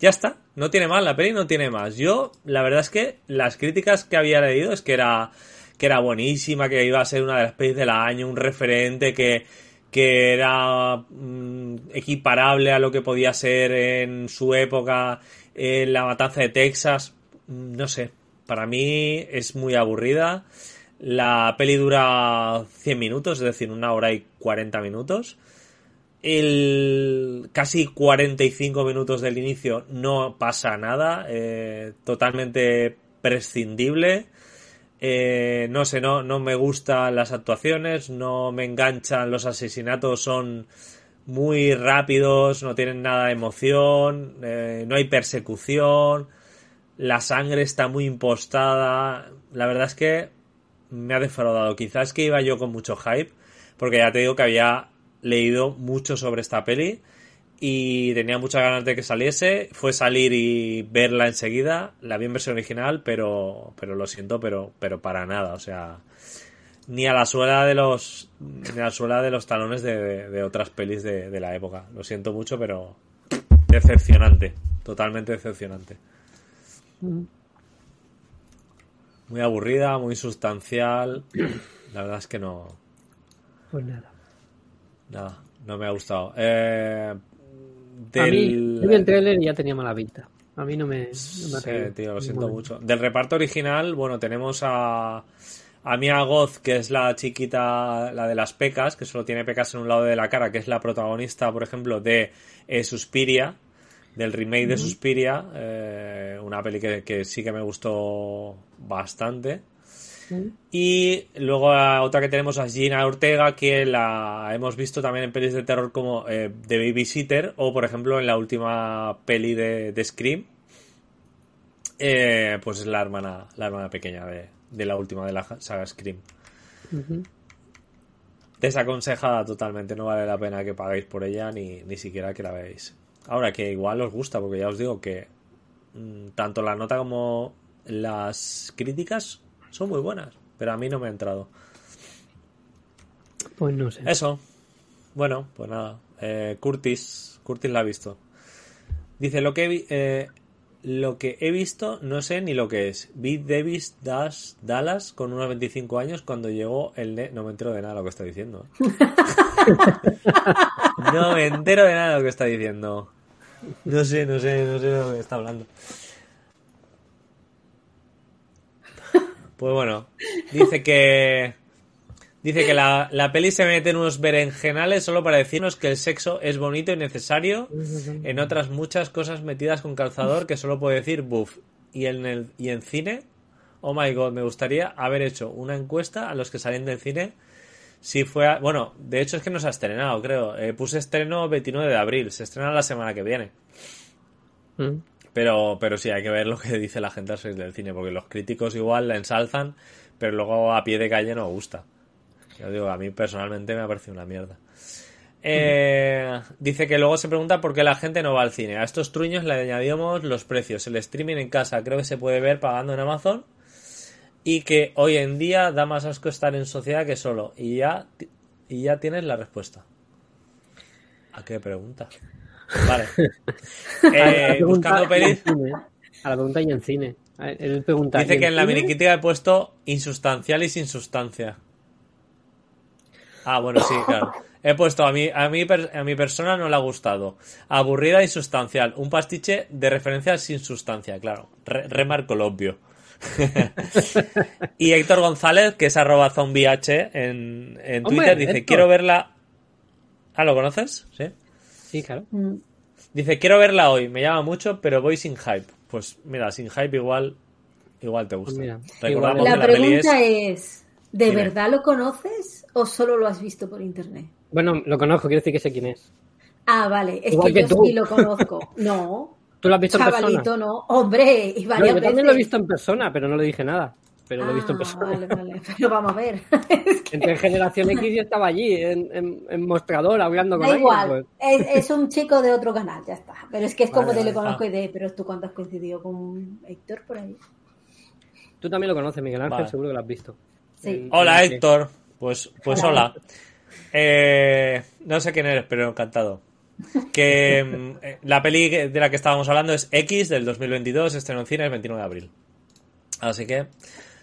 Ya está, no tiene más, la peli no tiene más. Yo, la verdad es que las críticas que había leído es que era, que era buenísima, que iba a ser una de las pelis del año, un referente, que, que era mm, equiparable a lo que podía ser en su época en la matanza de Texas. Mm, No sé, para mí es muy aburrida. La peli dura 100 minutos, es decir, una hora y 40 minutos el casi 45 minutos del inicio no pasa nada, eh, totalmente prescindible. Eh, no sé, no, no me gustan las actuaciones, no me enganchan los asesinatos, son muy rápidos, no tienen nada de emoción, eh, no hay persecución, la sangre está muy impostada. La verdad es que me ha defraudado. Quizás que iba yo con mucho hype, porque ya te digo que había leído mucho sobre esta peli y tenía muchas ganas de que saliese. Fue salir y verla enseguida. La vi en versión original, pero, pero lo siento, pero, pero para nada. O sea, ni a la suela de los, ni a la suela de los talones de, de otras pelis de, de la época. Lo siento mucho, pero decepcionante. Totalmente decepcionante. Muy aburrida, muy sustancial. La verdad es que no. Pues nada. Nada, no me ha gustado. Eh, A mí, del... yo vi el trailer y ya tenía mala pinta. A mí no me, no me Sí, tío, lo siento mucho. Del reparto original, bueno, tenemos a, a Mia Goth, que es la chiquita, la de las pecas, que solo tiene pecas en un lado de la cara, que es la protagonista, por ejemplo, de eh, Suspiria, del remake de Suspiria, eh, una peli que, que sí que me gustó bastante. Y luego a otra que tenemos a Gina Ortega, que la hemos visto también en pelis de terror como eh, The Babysitter o, por ejemplo, en la última peli de, de Scream. Eh, pues es la hermana, la hermana pequeña de, de la última de la saga Scream. Ujú. Desaconsejada totalmente, no vale la pena que paguéis por ella ni, ni siquiera que la veáis. Ahora que igual os gusta, porque ya os digo que mm, tanto la nota como las críticas son muy buenas, pero a mí no me ha entrado. Pues no sé. Eso. Bueno, pues nada. Eh, Curtis. Curtis la ha visto. Dice, lo que, he eh, lo que he visto no sé ni lo que es. Vi Davis Dash Dallas con unos 25 años cuando llegó el... ne- No me entero de nada de lo que está diciendo. no me entero de nada de lo que está diciendo. No sé, no sé, no sé de lo que está hablando. Pues bueno, dice que... Dice que la, la peli se mete en unos berenjenales solo para decirnos que el sexo es bonito y necesario en otras muchas cosas metidas con calzador que solo puede decir buff. Y en, el, y en cine, oh my god, me gustaría haber hecho una encuesta a los que salen del cine. Si fue a- bueno, de hecho es que no se ha estrenado, creo. Eh, puse estreno 29 de abril, se estrena la semana que viene. Mm. Pero, pero sí, hay que ver lo que dice la gente al salir del cine, porque los críticos igual la ensalzan, pero luego a pie de calle no gusta. Yo digo, a mí personalmente me ha parecido una mierda. Eh, dice que luego se pregunta por qué la gente no va al cine. A estos truños le añadimos los precios. El streaming en casa creo que se puede ver pagando en Amazon. Y que hoy en día da más asco estar en sociedad que solo. Y ya, y ya tienes la respuesta. ¿A qué pregunta? Vale. Eh, pregunta buscando pelis. A la pregunta y en cine. Él pregunta, ¿y Dice que en la cine? miniquitica he puesto insustancial y sin sustancia. Ah, bueno, sí, claro. He puesto a mí, a per- a mi persona no le ha gustado. Aburrida y sustancial. Un pastiche de referencias sin sustancia, claro. Re- remarco lo obvio. y Héctor González, que es arroba zombie en, en Hombre, Twitter, dice, Héctor. quiero verla... Ah, ¿lo conoces? Sí. Sí, claro. Mm. Dice, quiero verla hoy, me llama mucho, pero voy sin hype. Pues mira, sin hype igual, igual te gusta. Pues mira, Recordamos igual- que La la peli es... pregunta es, ¿de Dime. verdad lo conoces o solo lo has visto por internet? Bueno, lo conozco, quiero decir que sé quién es. Ah, vale, es Igual que, que yo tú. sí lo conozco. No, ¿Tú lo has visto en chavalito, persona? no. Hombre, y No, varias yo también lo he veces. visto en persona, pero no le dije nada. Pero lo he visto en Ah, persona. Vale, vale, pero vamos a ver. Es que Entre Generación X yo estaba allí, en, en, en mostrador, hablando con da alguien. igual, pues. es, es un chico de otro canal, ya está. Pero es que es como Vale, de le vale. conozco Ah. y de, pero tú cuánto has coincidido con Héctor por ahí. Tú también lo conoces, Miguel Ángel, Vale. seguro que lo has visto. Sí. En- Hola en- Héctor, pues, pues Hola. hola. Eh, no sé quién eres, pero encantado. Que mm, eh, la peli de la que estábamos hablando es X del 2022, estrenó en cine el 29 de abril. Así que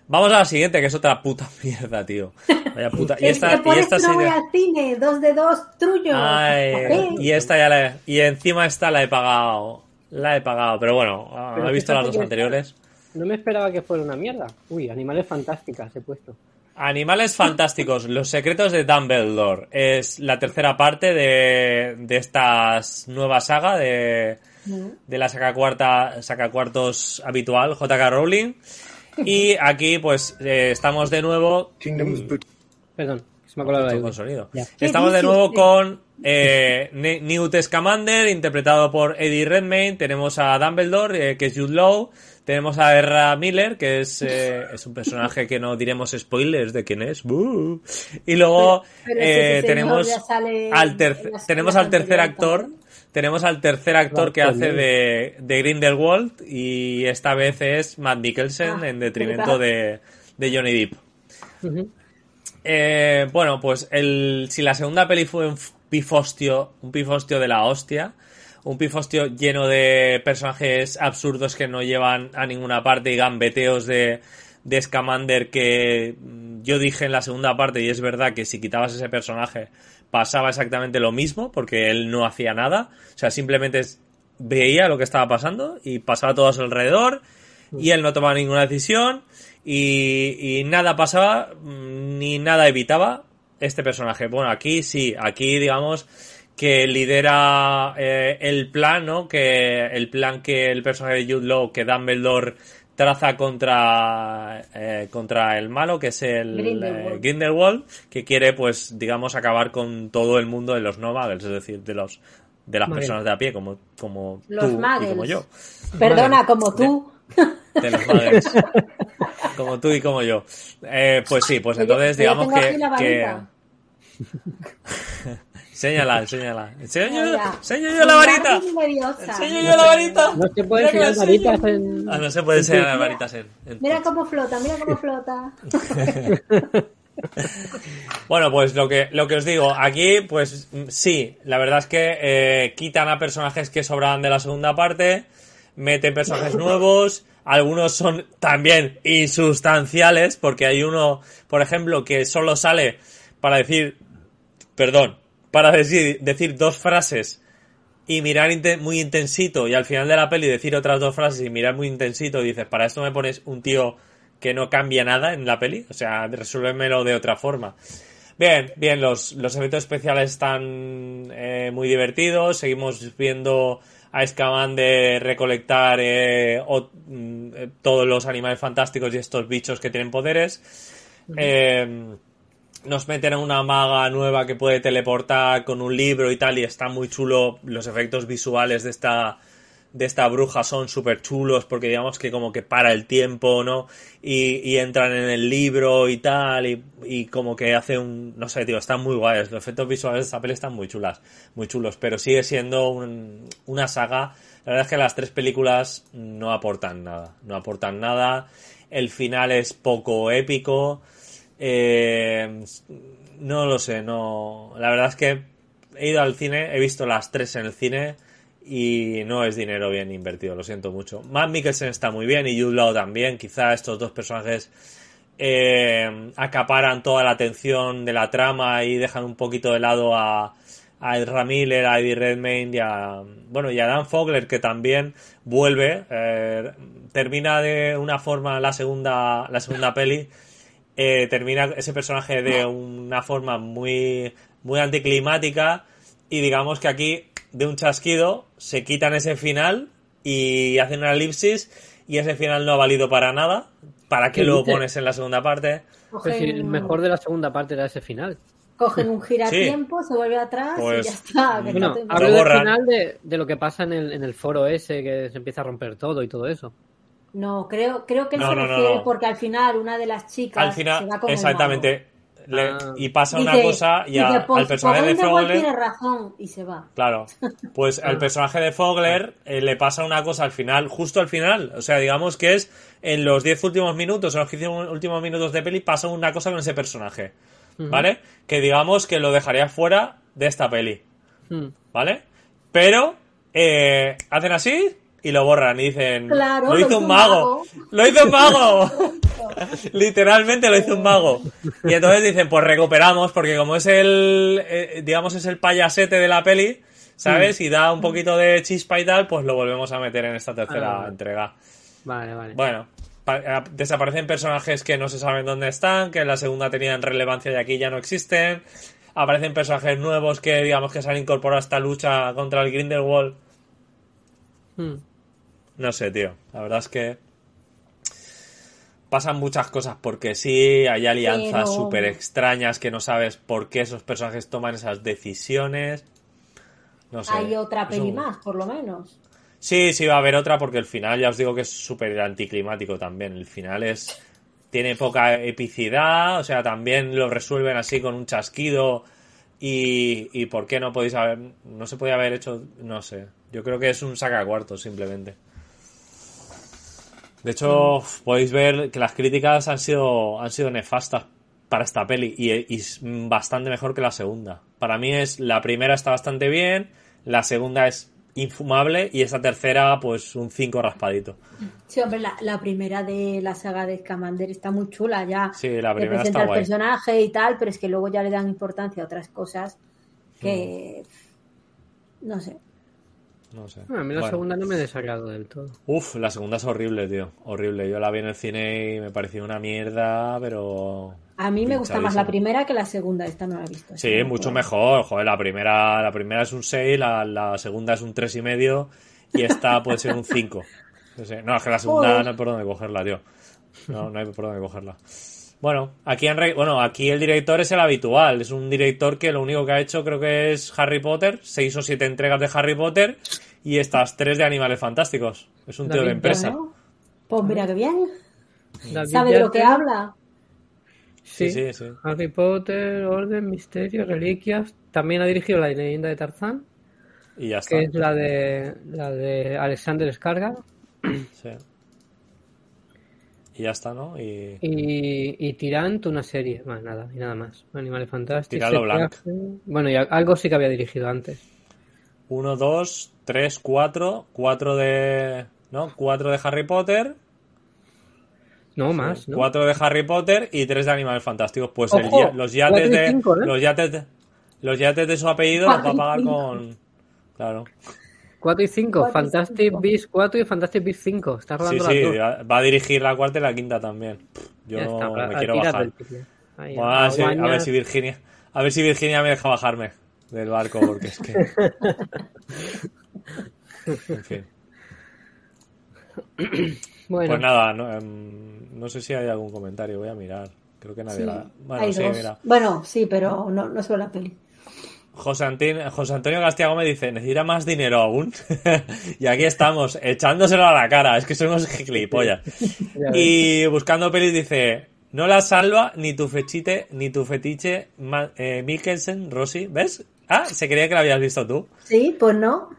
vamos a la siguiente, que es otra puta mierda, tío. Vaya puta. Y Es esta, que por y esta no voy serie- al cine, dos de dos, truño. Ay, y esta ya la he- y encima esta la he pagado. La he pagado, pero bueno, ah, Pero he visto las dos anteriores. No me esperaba que fuera una mierda. Uy, animales fantásticas he puesto. Animales fantásticos, los secretos de Dumbledore. Es la tercera parte de, de esta nueva saga de, de la saca cuarta, saca cuartos habitual, JK Rowling. Y aquí, pues, eh, estamos de nuevo. Perdón, se me ha colado la Con sonido. Estamos de nuevo con eh, Ne- Newt Scamander, interpretado por Eddie Redmayne. Tenemos a Dumbledore, eh, que es Jude Law. Tenemos a Erra Miller, que es, eh, es un personaje que no diremos spoilers de quién es. ¡Bú! Y luego Pero- pero eh, tenemos sale al tenemos al tercer actor. también. Tenemos al tercer actor que hace de, de Grindelwald y esta vez es Matt Mikkelsen Ah, en detrimento de, de Johnny Depp. Eh, bueno, pues el, si la segunda peli fue un pifostio, un pifostio de la hostia, un pifostio lleno de personajes absurdos que no llevan a ninguna parte y gambeteos de, de Scamander que mm, yo dije en la segunda parte y es verdad que si quitabas ese personaje pasaba exactamente lo mismo porque él no hacía nada, o sea, simplemente veía lo que estaba pasando y pasaba todo a su alrededor y él no tomaba ninguna decisión y, y nada pasaba mm, ni nada evitaba este personaje. Bueno, aquí sí, aquí digamos que lidera eh, el plan, ¿no? Que el plan que el personaje de Jude Law, que Dumbledore traza contra eh, contra el malo, que es el Grindelwald. eh, Grindelwald, que quiere, pues, digamos, acabar con todo el mundo de los no muggles, es decir, de los de las personas de a pie, como como Los tú y como yo Perdona, como tú. de los muggles. como tú y como yo. Eh, pues sí, pues entonces digamos que, aquí la que... varita. Enséñala, enséñala. Enseño yo, Mira, enseño yo la varita. Enseño yo la varita. No se puede enseñar varitas en... Ah, no se puede enseñar las Mira. varitas en, en Mira cómo flota, mira cómo flota. Bueno, pues lo que, lo que os digo, aquí, pues mm, sí, la verdad es que eh, quitan a personajes que sobraban de la segunda parte, meten personajes nuevos, algunos son también insustanciales, porque hay uno, por ejemplo, que solo sale para decir, perdón, para decir, decir dos frases y mirar muy intensito y al final de la peli decir otras dos frases y mirar muy intensito y dices, para esto me pones un tío que no cambia nada en la peli, o sea, resuélvemelo de otra forma. Bien, bien, los, los efectos especiales están eh, muy divertidos, seguimos viendo a Scamander recolectar eh, o- mm, eh, todos los animales fantásticos y estos bichos que tienen poderes. Eh, nos meten a una maga nueva que puede teleportar con un libro y tal, y está muy chulo. Los efectos visuales de esta, de esta bruja son súper chulos porque digamos que como que para el tiempo, ¿no? Y, entran en el libro y tal, y, como que hace un, no sé, tío, están muy guays. Los efectos visuales de esta peli están muy chulas, muy chulos, pero sigue siendo un- una saga. La verdad es que las tres películas no aportan nada, no aportan nada. El final es poco épico. Eh, no lo sé, no. La verdad es que he ido al cine, he visto las tres en el cine y no es dinero bien invertido, lo siento mucho. Matt Mikkelsen está muy bien y Jude Law también. Quizá estos dos personajes eh, acaparan toda la atención de la trama y dejan un poquito de lado a, a Ezra Miller, a Eddie Redmayne y a, bueno, y a Dan Fogler que también vuelve, eh, termina de una forma la segunda, la segunda peli, eh, termina ese personaje de una forma muy, muy anticlimática y digamos que aquí de un chasquido se quitan ese final y hacen una elipsis y ese final no ha valido para nada. ¿Para qué ¿Qué lo dices? pones en la segunda parte? Pues sí, el mejor de la segunda parte era ese final. cogen un giratiempo, se vuelve atrás Pues, y ya está. Bueno, hablo del final de, de lo que pasa en el, en el foro ese, que se empieza a romper todo y todo eso. No, creo, creo que él No, se no, refiere no. porque al final una de las chicas Al se final, va con el exactamente. le- Ah. y pasa una cosa y a- dice, pues, al personaje pues de Fogler. tiene razón y se va. Claro. Pues al personaje de Fogler eh, le pasa una cosa al final, justo al final. O sea, digamos que es en los 10 últimos minutos, en los 15 últimos minutos de peli, pasa una cosa con ese personaje. ¿Vale? Que digamos que lo dejaría fuera de esta peli. Mm. ¿Vale? Pero eh, hacen así y lo borran y dicen Claro, lo hizo un mago. ¡Lo hizo un mago! Literalmente lo hizo un mago. Y entonces dicen, pues recuperamos, porque como es el, eh, digamos, es el payasete de la peli, ¿sabes? Y da un poquito de chispa y tal, pues lo volvemos a meter en esta tercera Ah. entrega. Vale, vale. Bueno, eh, desaparecen personajes que no se saben dónde están, que en la segunda tenían relevancia y aquí ya no existen. Aparecen personajes nuevos que, digamos, que se han incorporado a esta lucha contra el Grindelwald. Mm. No sé, tío. La verdad es que pasan muchas cosas porque sí, hay alianzas Pero- súper extrañas que no sabes por qué esos personajes toman esas decisiones. No sé. Hay otra peli un- más, por lo menos. Sí, sí va a haber otra porque el final ya os digo que es súper anticlimático también. El final es tiene poca epicidad, o sea, también lo resuelven así con un chasquido y, y ¿por qué no podéis haber no se podía haber hecho, no sé. Yo creo que es un sacacuartos simplemente. De hecho, podéis ver que las críticas han sido han sido nefastas para esta peli y, y es bastante mejor que la segunda. Para mí es la primera está bastante bien, la segunda es infumable y esta tercera pues un 5 raspadito. Sí, hombre, la, la primera de la saga de Scamander está muy chula ya. Sí, la primera está el guay. personaje y tal, pero es que luego ya le dan importancia a otras cosas que... Mm. No sé. No sé. Ah, a mí la Bueno. segunda no me he desagradado del todo. Uf, la segunda es horrible, tío. Horrible. Yo la vi en el cine y me pareció una mierda, pero. A mí me gusta más la primera que la segunda. Esta no la he visto. Sí, no mucho puedo. mejor. Joder, la primera, la primera es un 6, la, la segunda es un tres y medio y esta puede ser un 5. No, es que la segunda Joder. no hay por dónde cogerla, tío. No, no hay por dónde cogerla. Bueno, aquí, han re- bueno, aquí el director es el habitual. Es un director que lo único que ha hecho creo que es Harry Potter, seis o siete entregas de Harry Potter y estas tres de Animales Fantásticos. Es un tío de empresa. Bueno, pues mira qué bien. David ¿Sabe de lo que habla? Sí, Sí, sí, sí. Harry Potter, Orden, Misterio, Reliquias. También ha dirigido la leyenda de Tarzán, Y ya está. que es la de la de Alexander Skarsgård. Sí. Y ya está, ¿no? Y Y, y Tirant, una serie. Más nada, y nada más. Animales Fantásticos. Tiralo Blanc. Bueno, y algo sí que había dirigido antes. 1, 2, 3, 4. 4 de. ¿No? 4 de Harry Potter. No, más, ¿no? 4 de Harry Potter y 3 de Animales Fantásticos. Pues el Ojo, ya- los yates de. cinco, ¿eh? Los yates de. Los yates de su apellido los va a pagar cinco. con. Claro. 4 y 5. Cuatro y Fantastic. Beasts 4 y Fantastic Beasts 5. Está Sí, rodando sí, dos. va a dirigir la cuarta y la quinta también. Yo está, me quiero bajar. el. Ahí, Bueno, a, ver si, a ver si Virginia. A ver si Virginia me deja bajarme del barco, porque es que. En fin. Bueno, Pues nada, no, em, no sé si hay algún comentario, voy a mirar. Creo que nadie Sí, la. Bueno, hay sí, mira. Bueno, sí, pero no, no sobre la peli. José, José Antonio Castiago me dice, ¿necesita más dinero aún? y aquí estamos, echándoselo a la cara, es que somos gilipollas. y buscando pelis dice, no la salva ni tu fechite, ni tu fetiche, eh, Mikkelsen, Rossi, ¿ves? Ah, se creía que la habías visto tú. Sí, pues no.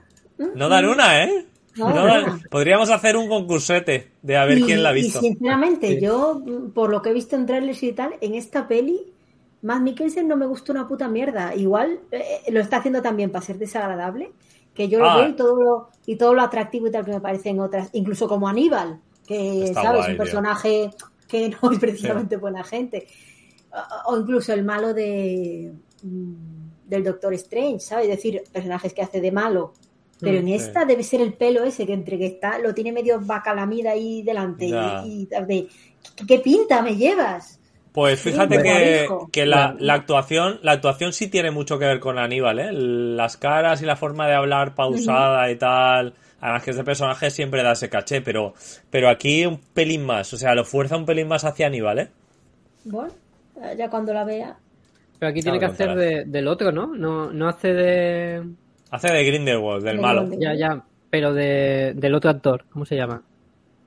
No dan una, ¿eh? No. No dan- Podríamos hacer un concursete de a ver Y- quién la ha y visto. sinceramente, Sí. yo, por lo que he visto en trailers y tal, en esta peli, Matt Mikkelsen no me gustó una puta mierda. Igual eh, lo está haciendo también para ser desagradable, que yo lo Ah. veo y todo lo, y todo lo atractivo y tal que me parece en otras, incluso como Aníbal, que Está sabes, guay, un tío. personaje que no es precisamente buena gente. O, o incluso el malo de mm, del Doctor Strange, ¿sabes? Es decir, personajes que hace de malo. Pero en sí. esta debe ser el pelo ese que entre que está, lo tiene medio bacalamida ahí delante. Ya. Y, y de, ¿qué, qué pinta me llevas? Pues fíjate que, que la, Bueno. la actuación, la actuación sí tiene mucho que ver con Aníbal, ¿eh? Las caras y la forma de hablar pausada y tal. Además que ese personaje siempre da ese caché, pero, pero aquí un pelín más, o sea, lo fuerza un pelín más hacia Aníbal, ¿eh? Bueno, ya cuando la vea. Pero aquí Ya tiene que hacer de- del otro, ¿no? No, no hace de. Hace de Grindelwald, del De malo. Grindelwald. Ya, ya. Pero de, del otro actor. ¿Cómo se llama?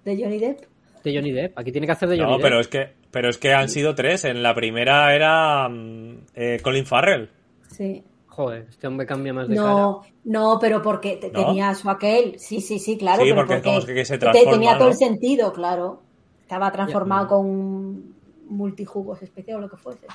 De Johnny Depp. De Johnny Depp. Aquí tiene que hacer de Johnny No, Depp. pero es que, pero es que han sido tres. En la primera era mm, eh, Colin Farrell. Sí. Joder, este hombre cambia más de cara. No, no, pero porque te- ¿No? tenía su aquel. Sí, sí, sí, claro. Sí, pero porque como que se te- transforma, Tenía todo ¿no? el sentido, claro. Estaba transformado Ya. con multijugos especial o lo que fuese.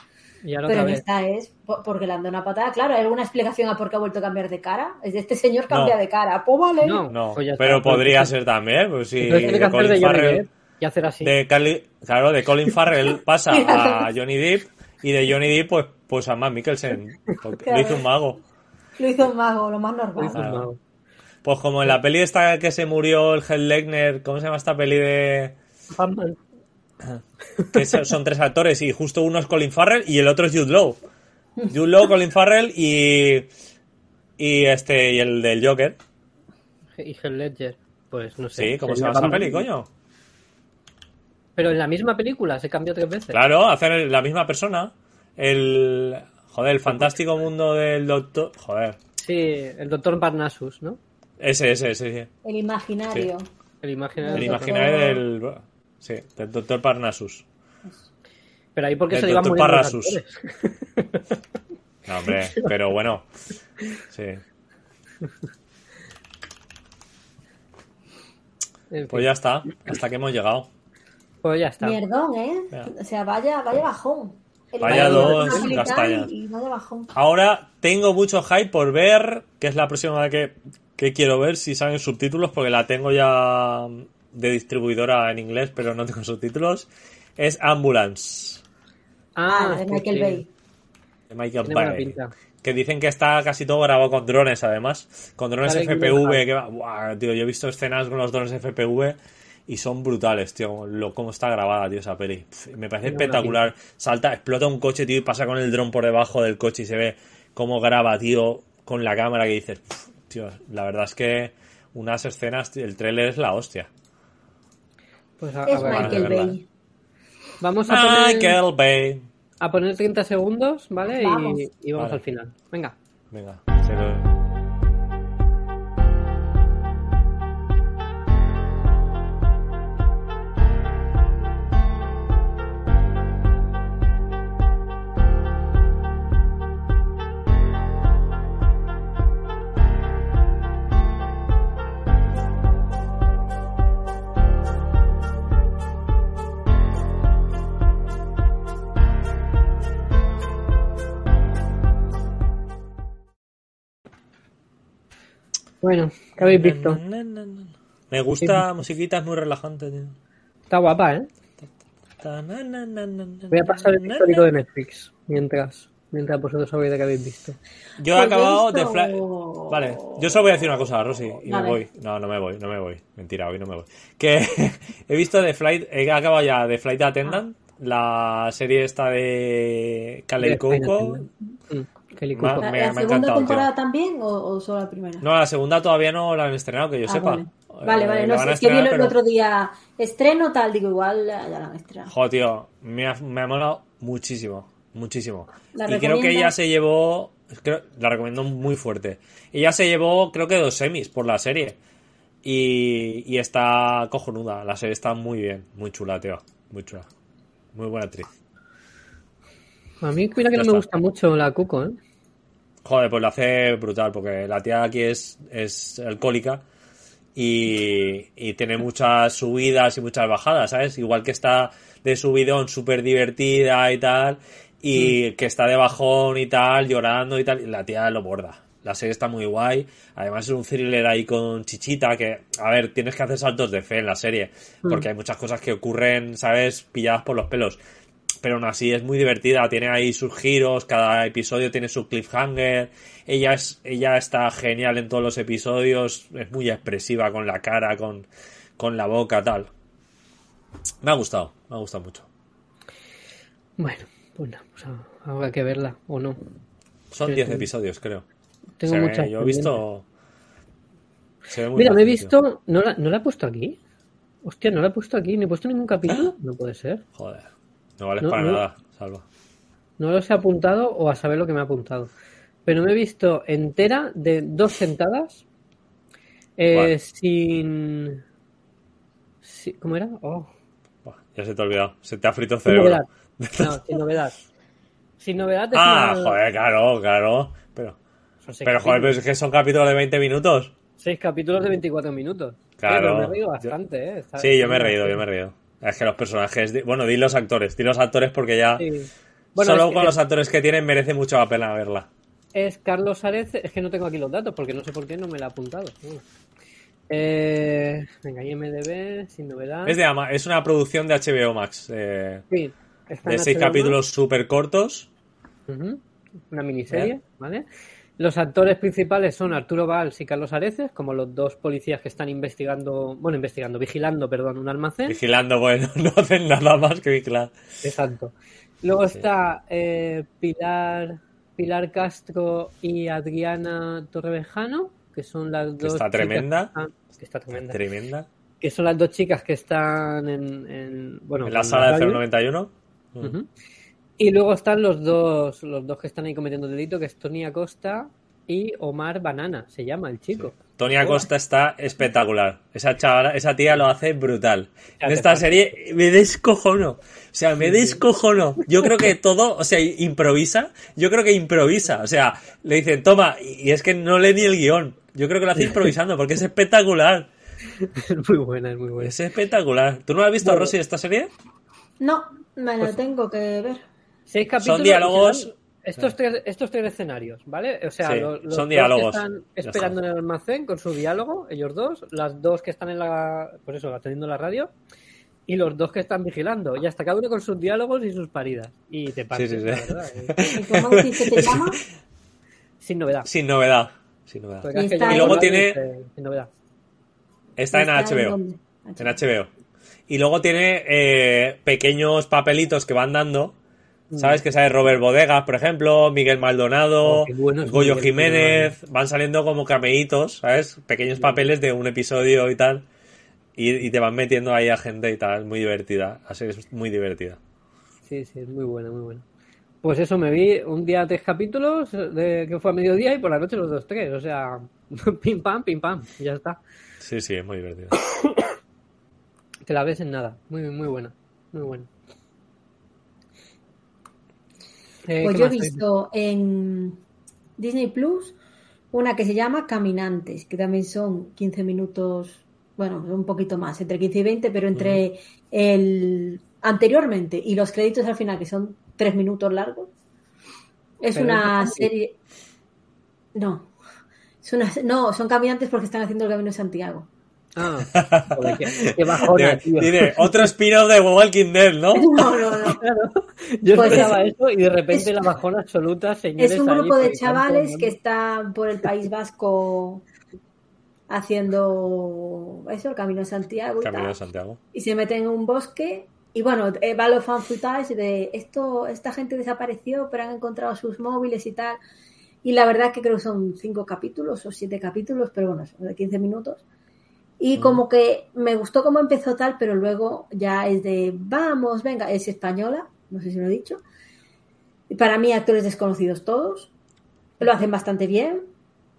Pero en esta es po- porque le han dado una patada. Claro, ¿hay alguna explicación a por qué ha vuelto a cambiar de cara? Es de este señor cambia No. de cara. Pues vale. No. No, Pues está, pero pues podría ser también, pues sí, de de Colin Johnny Farrell. Depp y hacer así. De Cali- claro, de Colin Farrell pasa a Johnny Depp y de Johnny Depp pues, pues a Matt Mikkelsen. Lo hizo un mago. Lo hizo un mago, lo más Hizo normal. un Claro. mago. Pues como en la peli esta que se murió el Heath Ledger, ¿cómo se llama esta peli de...? Batman. que son son tres actores y justo uno es Colin Farrell y el otro es Jude Law. Jude Law, Colin Farrell y y este y el del Joker. Y Heath Ledger. Pues no sé. Sí, ¿cómo se llama esa peli, coño? Pero en la misma película se cambió tres veces. Claro, hacer la misma persona. El joder, el fantástico mundo del doctor, joder, Sí, el doctor Parnassus, ¿no? ese ese ese, sí. El imaginario. El imaginario. El imaginario del sí, del doctor Parnassus. Pero ahí porque Del se iban los Parnassus. No, hombre, pero bueno. Sí. En fin, Pues ya está, hasta que hemos llegado. pues ya está. Mierdón, ¿eh? Ya. O sea, vaya, vaya bajón. El Vaya dos castañas. Y vaya bajón. Ahora tengo mucho hype por ver, que es la próxima vez que, que quiero ver si salen subtítulos, porque la tengo ya de distribuidora en inglés, pero no tengo subtítulos. Es Ambulance, Ah, de sí, Michael. Bay. de Michael Bay. pinta. Que dicen que está casi todo grabado con drones, además. Con drones Vale, FPV, que va... Buah, tío, yo he visto escenas con los drones FPV y son brutales, tío. Lo, cómo está grabada, tío, esa peli. Me parece Tiene espectacular. Salta, explota un coche, tío, y pasa con el dron por debajo del coche y se ve cómo graba, tío, con la cámara que dices, "Pf, tío, la verdad es que unas escenas, tío, el trailer es la hostia. Pues a- Es a ver. Michael verla. Bay. Vamos a poner, Michael Bay. a poner 30 segundos, ¿vale? Vamos. Y, y vamos Vale. al final. Venga. Venga, Bueno, ¿qué habéis visto? Me gusta, musiquita es muy relajante, tío. Está guapa, ¿eh? Voy a pasar el histórico de Netflix mientras, mientras vosotros sabéis de qué habéis visto. Yo he Pues acabado de Fly. Vale, yo solo voy a decir una cosa, Rosy, y Vale. me voy. No, no me voy, no me voy. Mentira, hoy no me voy. Que he visto de Flight, he acabado ya de Flight Attendant, la serie esta de Kalei Coco. Mm, ¿La, Me- la me ha segunda temporada tío. también o, o solo la primera? No, la segunda todavía no la han estrenado, que yo Ah, sepa. Vale, vale, Eh, vale. No sé, es que vi el, otro día estreno tal, digo, igual ya la han estrenado. Joder, tío, me ha, me ha molado muchísimo, muchísimo. ¿La y creo que ella se llevó, creo- la recomiendo muy fuerte. Ella se llevó, creo que dos semis por la serie. Y, y está cojonuda, la serie está muy bien, muy chula, tío, muy chula. Muy buena actriz. A mí, mira que Ya no me gusta mucho la Cuco, ¿eh? Joder, pues lo hace brutal, porque la tía aquí es, es alcohólica y, y tiene muchas subidas y muchas bajadas, ¿sabes? Igual que está de subidón súper divertida y tal, y que está de bajón y tal, llorando y tal, y la tía lo borda. La serie está muy guay. Además es un thriller ahí con chichita que, a ver, tienes que hacer saltos de fe en la serie. Porque hay muchas cosas que ocurren, ¿sabes? Pilladas por los pelos. Pero aún así es muy divertida. Tiene ahí sus giros. Cada episodio tiene su cliffhanger. Ella es, ella está genial en todos los episodios. Es muy expresiva con la cara, con, con la boca, tal. Me ha gustado. Me ha gustado mucho. Bueno, pues nada, pues habrá que verla o no. Son Sí, 10 sí. episodios, creo. Tengo Se ve- muchas yo he visto. Se ve muy Mira, me he visto. ¿no la, ¿No la he puesto aquí? Hostia, ¿no la he puesto aquí? ¿No he puesto ningún capítulo? No puede ser. Joder. No vales No, para no. nada, salva. No los he apuntado o a saber lo que me ha apuntado. Pero me he visto entera de dos sentadas. eh, sin, si- ¿Cómo era? Oh, ya se te ha olvidado. Se te ha frito el sin cerebro. novedad. No, sin novedad. Sin novedad. de Ah, joder, claro, claro. Pero, pero joder, pero es que son capítulos de 20 minutos. Seis capítulos de 24 minutos. Claro. Eh, pero me he reído Yo- bastante, ¿eh? Está- Sí, yo me he reído, yo me he reído. Es que los personajes. Bueno, di los actores. Di los actores porque ya. Sí. Bueno, solo es con los actores que tienen merece mucho la pena verla. Es Carlos Arez, es que no tengo aquí los datos porque no sé por qué no me la ha apuntado. Eh, venga, IMDB, sin novedad. Es, de Ama- es una producción de HBO Max. eh, Sí, está de seis HBO capítulos súper cortos. Una miniserie. ¿vale? Los actores principales son Arturo Valls y Carlos Areces, como los dos policías que están investigando, bueno, investigando, vigilando, perdón, un almacén. Vigilando, bueno, no hacen nada más que vigilar. Exacto. Luego está eh, Pilar, Pilar Castro y Adriana Torrevejano, que son las dos. Que está chicas tremenda. que están- que está tremenda. Tremenda. que son las dos chicas que están en, en- bueno En la en sala de radio. 091. Ujú. Y luego están los dos, los dos que están ahí cometiendo delito, que es Tony Acosta y Omar Banana, se llama el chico. Tony Acosta está espectacular. Esa chavala, esa tía lo hace brutal. En esta pasa. serie me descojono. O sea, me descojono. Yo creo que todo, o sea, improvisa. Yo creo que improvisa. O sea, le dicen, toma, y es que no lee ni el guion. Yo creo que lo hace improvisando porque es espectacular. es muy buena, es muy buena. Es espectacular. ¿Tú no has visto, Bueno. Rosy, esta serie? No, me Pues lo tengo que ver. Seis capítulos. Son diálogos. Estos tres, estos tres escenarios, ¿vale? O sea, Sí, los, los son diálogos. que están esperando en el almacén con su diálogo, ellos dos, las dos que están en la, pues eso, atendiendo la radio, y los dos que están vigilando, y hasta cada uno con sus diálogos y sus paridas. Y te partes, sí, sí. la verdad, eh. ¿Y cómo te llama? Sin novedad. Sin novedad. Sin novedad. Porque es Y está luego tiene- Sin novedad. Está en ¿Está HBO. dónde? En HBO. Y luego tiene eh, pequeños papelitos que van dando. ¿Sabes? Que sale Robert Bodegas, por ejemplo, Miguel Maldonado, Oh, bueno Goyo Miguel Jiménez. Van saliendo como cameitos, ¿sabes? Pequeños papeles de un episodio y tal. Y, y te van metiendo ahí a gente y tal. Muy divertida. Así es muy divertida. Sí, sí, es muy buena, muy buena. Pues eso, me vi un día tres capítulos, de, que fue a mediodía, y por la noche los dos tres. O sea, pim pam, pim pam, y ya está. Sí, sí, es muy divertida. Te la ves en nada. Muy, muy buena. Muy buena. Eh, Pues ¿qué yo he visto en Disney Plus una que se llama Caminantes, que también son 15 minutos, bueno, un poquito más, entre 15 y 20, pero entre el anteriormente y los créditos al final, que son 3 minutos largos. Es Pero una serie. No. Es una... No, son caminantes porque están haciendo el camino de Santiago. Ah, joder, qué, qué bajona, tío. otro spin-off de Walking Dead, ¿no? No, no, no. Claro. Yo Pues esperaba es- eso y de repente es- la bajona absoluta, señores. Es un ahí grupo de chavales que están por el País Vasco haciendo eso, el Camino de Santiago y Camino tal. de Santiago. Y se meten en un bosque y bueno, eh, va los fan footage de esto, esta gente desapareció, pero han encontrado sus móviles y tal. Y la verdad que creo que son cinco capítulos o siete capítulos, pero bueno, son de 15 minutos. Y como que me gustó cómo empezó tal, pero luego ya es de, vamos, venga, es española, no sé si lo he dicho. Y para mí, actores desconocidos todos. Lo hacen bastante bien.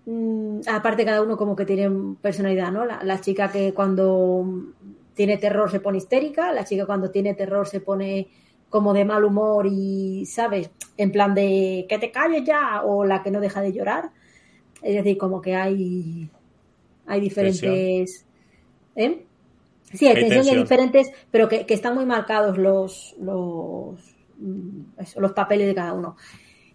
Mm, aparte, cada uno como que tiene personalidad, ¿no? La, la chica que cuando tiene terror se pone histérica, la chica cuando tiene terror se pone como de mal humor y, ¿sabes? En plan de que te calles ya, o la que no deja de llorar. Es decir, como que hay, hay diferentes... ¿Eh? Sí, hay Hay tensión tensión. diferentes, pero que, que están muy marcados los, los, mm, eso, los papeles de cada uno.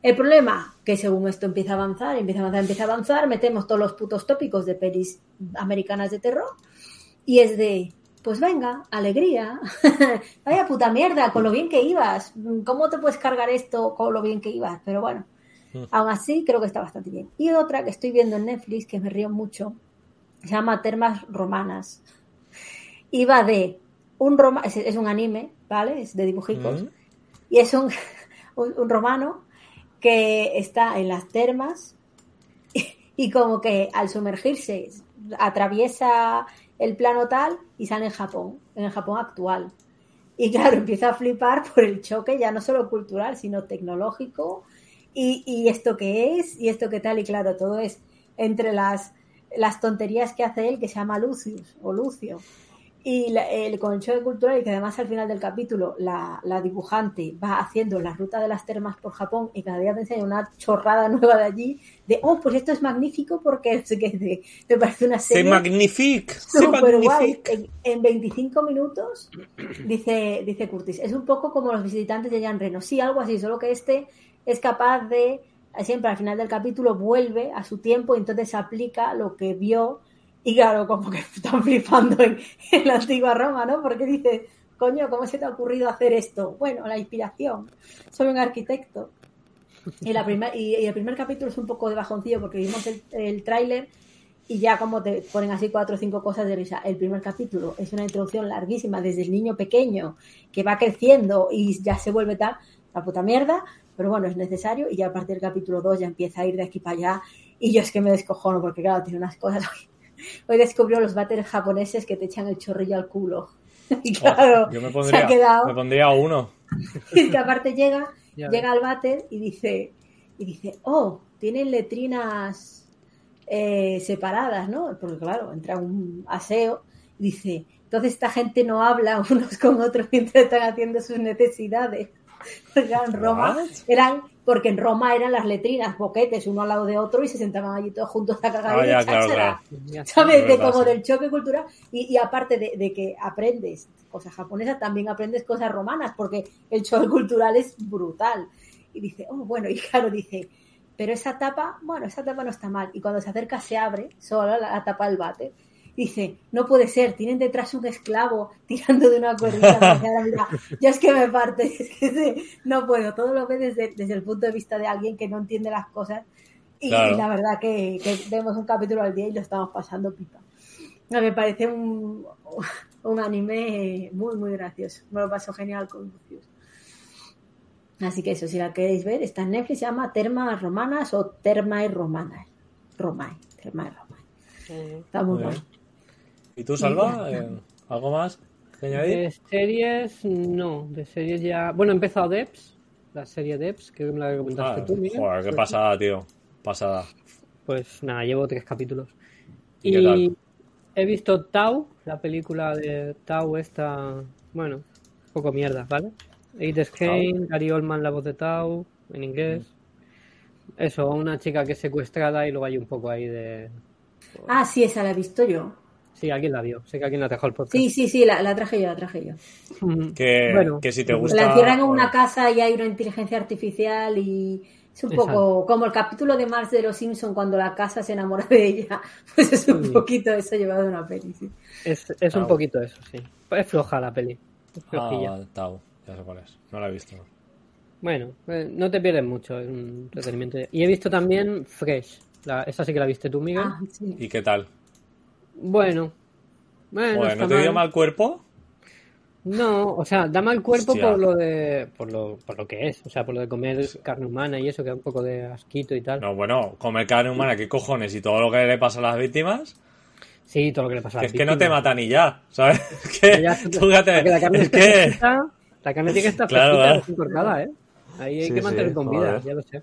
El problema, que según esto empieza a avanzar, empieza a avanzar, empieza a avanzar, metemos todos los putos tópicos de pelis americanas de terror y es de, pues venga, alegría, vaya puta mierda, con lo bien que ibas, ¿cómo te puedes cargar esto con lo bien que ibas? Pero bueno, aún así creo que está bastante bien. Y otra que estoy viendo en Netflix, que me río mucho, se llama Termas Romanas. Y va de un roma, es, es un anime, ¿vale? Es de dibujitos. Mm. Y es un, un, un romano que está en las termas y, y como que al sumergirse atraviesa el plano tal y sale en Japón, en el Japón actual. Y claro, empieza a flipar por el choque ya no solo cultural, sino tecnológico. Y, y esto que es, y esto que tal, y claro, todo es entre las, las tonterías que hace él, que se llama Lucius o Lucio. Y la- el, con el choque cultural, y que además al final del capítulo la, la dibujante va haciendo la ruta de las termas por Japón y cada día te enseña una chorrada nueva de allí, de, oh, pues esto es magnífico porque qué, de- me parece una serie magnifique. C'est Súper guay. En, en 25 minutos, dice, dice Curtis, es un poco como los visitantes de Jan Reno. Sí, algo así, solo que este es capaz de, siempre al final del capítulo, vuelve a su tiempo y entonces aplica lo que vio. Y claro, como que están flipando en, la antigua Roma, ¿no? Porque dice, coño, ¿cómo se te ha ocurrido hacer esto? Bueno, la inspiración. Soy un arquitecto. Y, la primer, y el primer capítulo es un poco de bajoncillo porque vimos el, el tráiler y ya como te ponen así cuatro o cinco cosas de risa. El primer capítulo es una introducción larguísima desde el niño pequeño que va creciendo y ya se vuelve tal, la puta mierda, pero bueno, es necesario y ya a partir del capítulo 2 ya empieza a ir de aquí para allá y yo es que me descojono porque claro, tiene unas cosas. Hoy descubrió los váteres japoneses que te echan el chorrillo al culo. Y claro, Oh, yo me se pondría, ha quedado. me pondría uno. Y que aparte llega, Ya llega al váter y dice, y dice, oh, tienen letrinas eh, separadas, ¿no? Porque claro, entra un aseo y dice, entonces esta gente no habla unos con otros mientras están haciendo sus necesidades. Porque en Roma What? eran, porque en Roma eran las letrinas, boquetes, uno al lado de otro y se sentaban allí todos juntos a cagar Ah, y ya, claro, claro. ¿Sabes? Es De como sí. del choque cultural. Y, y aparte de, de que aprendes cosas japonesas, también aprendes cosas romanas, porque el choque cultural es brutal. Y dice, oh, bueno, y claro, dice, pero esa tapa, bueno, esa tapa no está mal. Y cuando se acerca se abre, solo la, la tapa del bate. Dice, no puede ser, tienen detrás un esclavo tirando de una cuerdita. Me dice, "Ahora mira, yo es que me parte, es que no puedo, todo lo ve desde, desde el punto de vista de alguien que no entiende las cosas. Y, Claro. la verdad que, que vemos un capítulo al día y lo estamos pasando pipa. No, Me parece un, un anime muy, muy gracioso. Me lo paso genial con Lucius. Así que eso, si la queréis ver, está en Netflix, se llama Termas Romanas o Termae Romanas. Romae, Termae Romae. Está muy Muy bueno. ¿Y tú, Salva? Eh, ¿Algo más que añadir? De series, no. De series ya. Bueno, he empezado Debs, la serie Debs, que me la comentaste Ah, tú, Miguel. joder, qué Pues, pasada, tío. Pasada. Pues nada, llevo tres capítulos. ¿Y qué tal? he visto Tau, la película de Tau, esta. Bueno, un poco mierda, ¿vale? Edith Skane, Gary Oldman, la voz de Tau, en inglés. Eso, una chica que es secuestrada y luego hay un poco ahí de. Ah, sí, esa la he visto yo. Sí, alguien la vio. Sé que alguien la dejó el podcast. Sí, sí, sí, la, la traje yo, la traje yo. Mm, Que, Bueno, que si te La gusta. encierran en una casa y hay una inteligencia artificial y es un Exacto. poco como el capítulo de Mars de los Simpson cuando la casa se enamora de ella. Pues es un Sí. poquito eso llevado de una peli, sí. Es, es un poquito eso, sí. Es floja la peli. Es Ah, flojilla. vale, Tau. Ya sé cuál es. No la he visto. Bueno, eh, no te pierdes mucho, es un entretenimiento. Y he visto también Fresh. La, esa sí que la viste tú, Miguel. Ah, sí. ¿Y qué tal? Bueno. Bueno, Joder, está ¿no te dio mal. cuerpo? No, o sea, da mal cuerpo Hostia. por lo de por lo, por lo que es, o sea, por lo de comer carne humana y eso que da un poco de asquito y tal. No, bueno, comer carne humana, ¿qué cojones? Y todo lo que le pasa a las víctimas, Sí, todo lo que le pasa a que las es que no te víctimas. matan y ya, ¿sabes? Es que, Ya, tú fíjate, porque la carne es que... fresquita, la carne tiene que estar Claro, fresquita, cortada, ¿eh? Ahí hay Sí, que sí, mantener con vida, ya lo sé.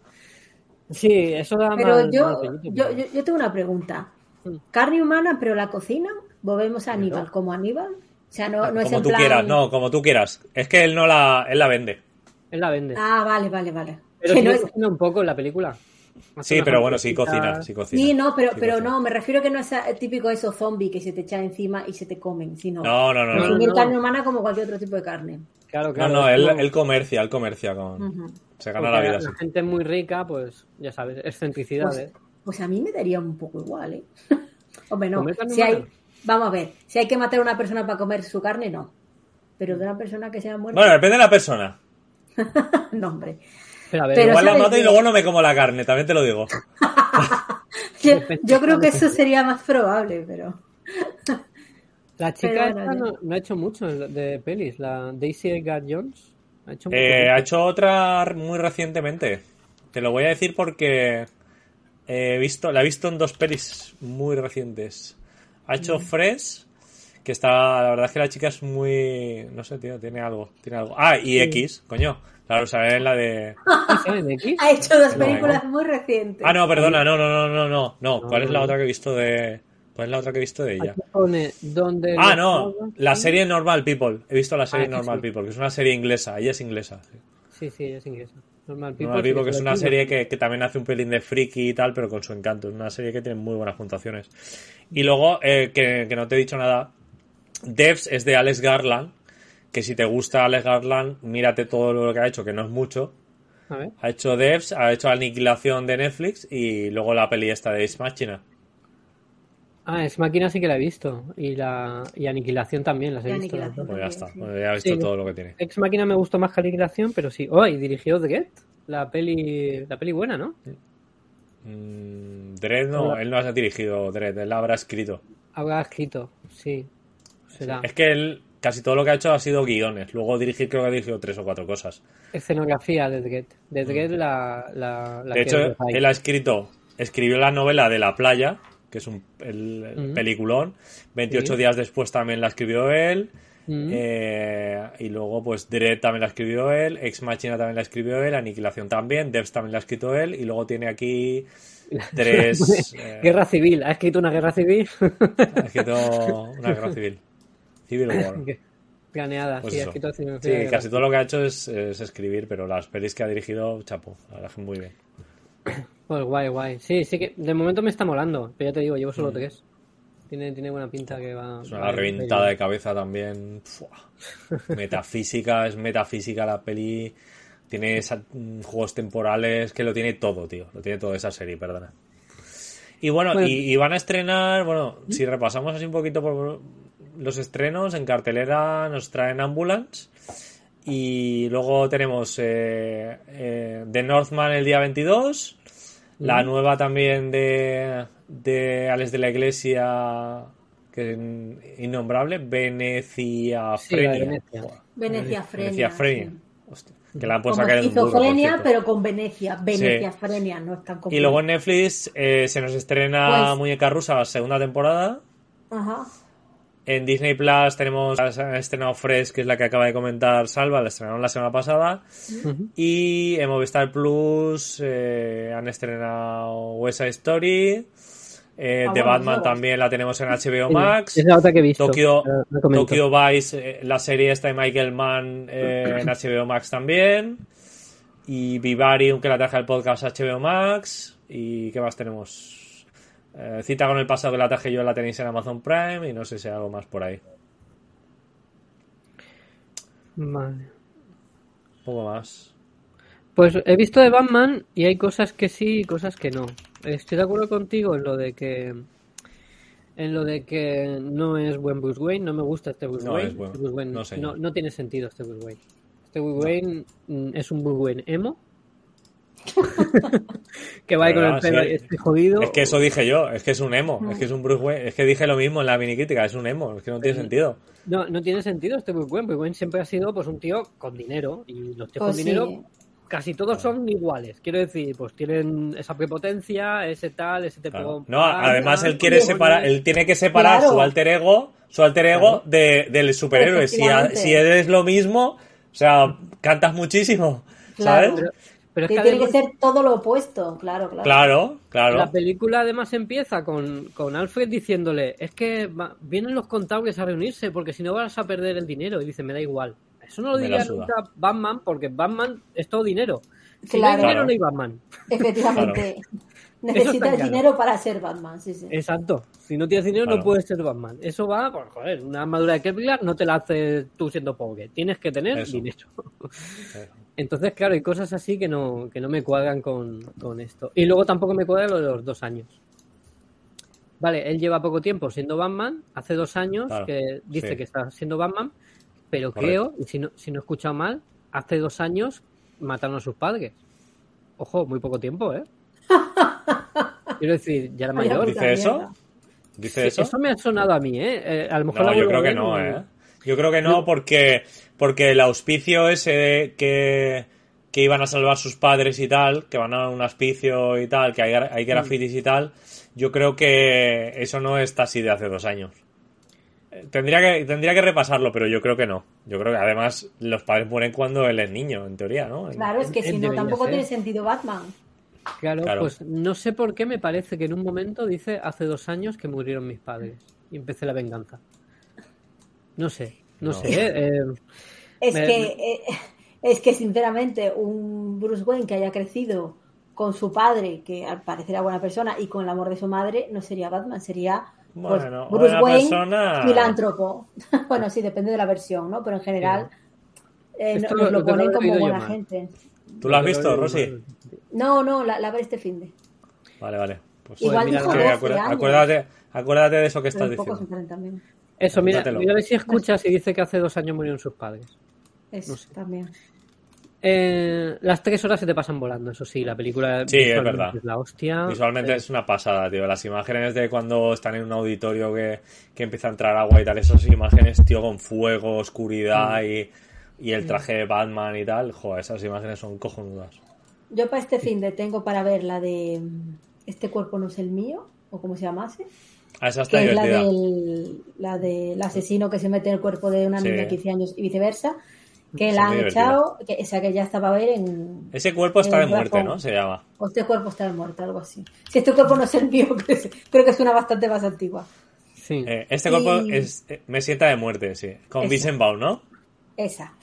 Sí, eso da Pero mal, yo, mal yo, yo, yo tengo una pregunta. Mm. ¿Carne humana, pero la cocinan? ¿Volvemos a Aníbal como Aníbal? O sea, no, no es Como tú plan... quieras, no, como tú quieras. Es que él no la, él la vende. Él la vende. Ah, vale, vale, vale. pero Que sí no es- cocina un poco en la película. Hace Sí, pero bueno, sí cocina, sí cocina. Sí, no, pero, Sí pero cocina. no, me refiero que no es eh, típico eso zombie que se te echa encima y se te comen, sino No, no, no, no. consumir no. carne humana como cualquier otro tipo de carne. Claro, No, claro. no, es él, él comercia, él comercia con... Se gana Porque la vida la así. gente muy rica, pues ya sabes, excentricidades. Pues a mí me daría un poco igual, ¿eh? Hombre, no. Vamos a ver, si hay que matar a una persona para comer su carne, no. Pero de una persona que sea muerta, Bueno, depende de la persona. no, hombre. Pero a ver, Pero Igual la ¿sabes mato y luego no me como la carne, también te lo digo. Yo, creo que eso sería más probable, pero. la chica pero esta bueno, no, no ha hecho mucho de pelis. La Daisy Edgar Jones ha hecho. Eh, ha hecho otra muy recientemente. Te lo voy a decir porque he visto, la he visto en dos pelis muy recientes. Ha hecho Mm. Fresh, que está, la verdad es que la chica es muy, no sé, tío, tiene algo, tiene algo. Ah, y X, coño. Claro, sabes en la de. ¿Saben de X? Ha hecho dos No. películas muy recientes. Ah, no, perdona, no, no, no, no, no, no. ¿Cuál es la otra que he visto de? ¿Cuál es la otra que he visto de ella? Aquí pone donde. Ah, no, la serie Normal People. He visto la serie Ah, Normal sí. People, que es una serie inglesa. Ella es inglesa. sí. Sí, sí, es inglesa. Normal People. Normal People, que es una serie que, que también hace un pelín de friki y tal, pero con su encanto. Es una serie que tiene muy buenas puntuaciones. Y luego, eh, que, que no te he dicho nada, Devs es de Alex Garland, que si te gusta Alex Garland, mírate todo lo que ha hecho, que no es mucho. A ver. Ha hecho Devs, ha hecho Aniquilación de Netflix y luego la peli esta de Ace Machina. Ah, es máquina sí que la he visto. Y la y Aniquilación también las he visto. las Aniquilación. dos. Pues ya está, pues ya he visto Sí. todo lo que tiene. Ex Máquina me gustó más que Aniquilación, pero sí. Oh, y dirigió The Get. La peli, la peli buena, ¿no? Mm, Dredd no, él no ha dirigido Dredd, él la habrá escrito. Habrá escrito, sí. Será. Es que él casi todo lo que ha hecho ha sido guiones. Luego dirigir creo que ha dirigido tres o cuatro cosas. Escenografía de The Get. De The Get la, la, la de que hecho, él ha escrito, escribió la novela de La Playa, que es un el- el Ujú. peliculón. 28 Sí. días después también la escribió él. Mm. Eh, y luego, pues, Dredd también la escribió él. Ex Machina también la escribió él. Aniquilación también. Devs también la ha escrito él. Y luego tiene aquí tres. eh, Guerra civil. Ha escrito una guerra civil. ha escrito una guerra civil. Civil War. Planeada, Pues sí, ha escrito Sí, guerra casi todo lo que ha hecho es, es escribir, pero las pelis que ha dirigido, chapo, la verdad muy bien. Pues guay, guay. Sí, sí que de momento me está molando. Pero ya te digo, llevo Mm. solo tres. Tiene, tiene buena pinta que va. Es una reventada de cabeza también. Fua. Metafísica, es metafísica la peli. Tiene esa- mm, juegos temporales, que lo tiene todo, tío. Lo tiene todo esa serie, perdona. Y bueno, Bueno. y, y van a estrenar, bueno, si repasamos así un poquito por los estrenos, en cartelera nos traen Ambulance. Y luego tenemos eh, eh, The Northman el día 22. La nueva también de, de Alex de la Iglesia, que es innombrable, Venecia Sí, la de Frenia. Venecia. Venecia Frenia. Sí. Que la han puesto Como a caer en un burro, pero con Venecia. Venecia Frenia, no es tan Y luego en Netflix eh, se nos estrena Pues- Muñeca Rusa, segunda temporada. Ajá. En Disney Plus tenemos han estrenado Fresh, que es la que acaba de comentar Salva, la estrenaron la semana pasada. Y en Movistar Plus eh, han estrenado West Side Story. Eh, Ah, The bueno, Batman también la tenemos en HBO Max. Es la otra que he visto. Tokyo Vice, eh, la serie esta de Michael Mann eh, en HBO Max también. Y Vivarium, que la traje al podcast HBO Max. ¿Y qué más tenemos? Eh, cita con el pasado que la traje yo, la tenéis en Amazon Prime. Y no sé si hay algo más por ahí. Vale. Un poco más. Pues he visto de Batman y hay cosas que sí y cosas que no. Estoy de acuerdo contigo en lo de que en lo de que no es buen Bruce Wayne, no me gusta este Bruce No Wayne. es buen- Este Bruce Wayne no, no tiene sentido este Bruce Wayne. Este Bruce Wayne mm, es un Bruce Wayne emo. que va con el pelo sí. este jodido. Es que eso dije yo, es que es un emo, es que es un Bruce Wayne, es que dije lo mismo en la mini crítica, es un emo, es que no tiene sentido. No, no tiene sentido este Bruce Wayne. Bruce Wayne siempre ha sido pues un tío con dinero y los tíos Pues con sí. dinero casi todos son iguales. Quiero decir, pues tienen esa prepotencia, ese tal, ese te Claro. No, además él quiere separar, él tiene que separar Claro. su alter ego, su alter ego de, del superhéroe. Si, si eres lo mismo, o sea, cantas muchísimo, Claro. ¿sabes? Pero, pero es Que que tiene que ser todo lo opuesto, claro, claro. Claro, claro. la película además empieza con, con Alfred diciéndole, es que va- vienen los contables a reunirse porque si no vas a perder el dinero. Y dice, me da igual. Eso no lo Me diría nunca Batman porque Batman es todo dinero. Si no Claro. hay dinero, Claro. no hay Batman. Efectivamente. Eso Necesitas claro. dinero para ser Batman, sí, sí. Exacto. Si no tienes dinero, Claro. no puedes ser Batman. Eso va, pues joder, una armadura de Kevlar no te la haces tú siendo pobre. Tienes que tener Eso. dinero. Entonces, claro, hay cosas así que no, que no me cuadran con, con esto. Y luego tampoco me cuadra lo de los dos años. Vale, él lleva poco tiempo siendo Batman, hace dos años Claro, que dice sí. que está siendo Batman, pero Correcto. creo, y si no, si no he escuchado mal, hace dos años mataron a sus padres. Ojo, muy poco tiempo, ¿eh? Quiero decir, ya era mayor. ¿Dice eso? ¿Dice Sí, eso? eso me ha sonado a mí, ¿eh? Eh, a lo mejor No, yo creo que no, y- ¿eh? Yo creo que no porque, porque el auspicio ese que, que iban a salvar sus padres y tal, que van a un auspicio y tal, que hay, hay grafitis y tal, yo creo que eso no está así de hace dos años. Eh, Tendría que, tendría que repasarlo, pero yo creo que no. Yo creo que además los padres mueren cuando él es niño, en teoría, ¿no? Claro, es que si no, tampoco ser. tiene sentido Batman. Claro, Claro. pues no sé por qué me parece que en un momento dice hace dos años que murieron mis padres y empecé la venganza. No sé, no, No. sé. ¿eh? Es Me- que, eh, es que sinceramente, un Bruce Wayne que haya crecido con su padre, que al parecer era buena persona, y con el amor de su madre, no sería Batman, sería pues, Bueno, Bruce buena Wayne, persona- filántropo. bueno, sí, depende de la versión, ¿no? Pero en general eh, Esto nos lo- ponen como yo buena gente. ¿Tú lo has visto, Rosy? No, no, la, la veré este fin de. Vale, vale. Pues, Igual mira, dijo que 12 acuérdate, acuérdate, de eso que estás diciendo. Eso, mira, mira a ver si escuchas y dice que hace dos años murieron sus padres. Eso No sé. también. Eh, las tres horas se te pasan volando, eso sí, la película Sí, es verdad. es la hostia. Visualmente Eh, es una pasada, tío. Las imágenes de cuando están en un auditorio que, que empieza a entrar agua y tal, esas imágenes, tío, con fuego, Mm. oscuridad y, y el traje de Batman y tal, joder, esas imágenes son cojonudas. Yo para este fin de tengo para ver la de mm, Este cuerpo no es el mío, o como se llamase, Ah, esa está que es la divertida. del, la del asesino que se mete en el cuerpo de una Sí. niña de 15 años y viceversa, que Sí, la muy han divertida. echado, que, o sea que ya estaba a ver en... Ese cuerpo está de muerte. ¿no? Se llama. O este cuerpo está de muerte, algo así. Si este cuerpo no es el mío, creo que- es una bastante más antigua. Sí. Eh, este cuerpo Y- es, eh, me sienta de muerte, sí. Con Esa. Vincent Vaughn, ¿no? Esa.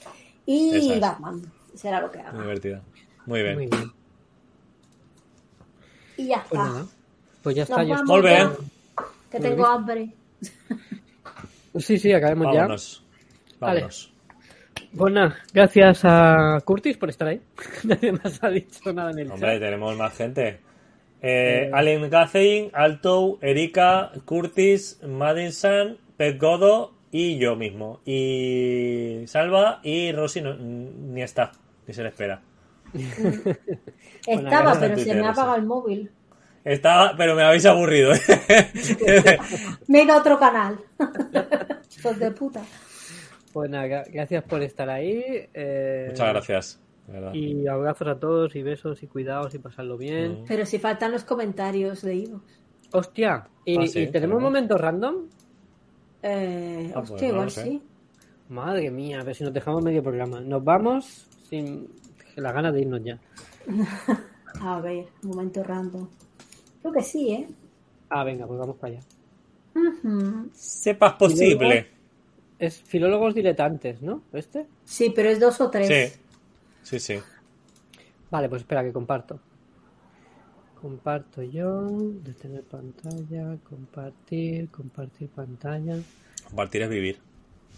Y Esa es. Batman, será lo que Muy haga. divertida. Muy bien. Muy bien. Y ya Pues está. Pues ya está. Nos yo bé. ya, que tengo hambre. Sí, sí, acabemos ya. Vámonos. Vale. Vámonos. Pues nada, gracias a Curtis por estar ahí. Nadie más ha dicho nada en el Hombre, chat. tenemos más gente. Eh, Allen Gathein, Alto, Erika, Curtis, Madison, Pet Godo y yo mismo. Y Salva y Rosy no- ni está, ni se le espera. Estaba, pero se me ha apagado el móvil. Estaba, pero me habéis aburrido. ¿eh? Me he ido a otro canal. Hijos de puta. Pues nada, gra- gracias por estar ahí. eh, Muchas gracias. verdad. Y abrazos a todos y besos y cuidados y pasarlo bien. Pero si faltan los comentarios de Ivo. Hostia, ¿y, Ah, sí, y tenemos un momento random? Eh, Ah, pues hostia, igual sí. Madre mía, a ver si nos dejamos medio programa. Nos vamos sin la ganas de irnos ya. A ver, un momento random. Creo que sí, ¿eh? Ah, venga, pues vamos para allá. Ujú. Sepas posible. Es filólogos diletantes, ¿no? ¿Este? Sí, pero es dos o tres. Sí. Sí, sí. Vale, pues espera que comparto. Comparto yo, detener pantalla, compartir, compartir pantalla. Compartir es vivir.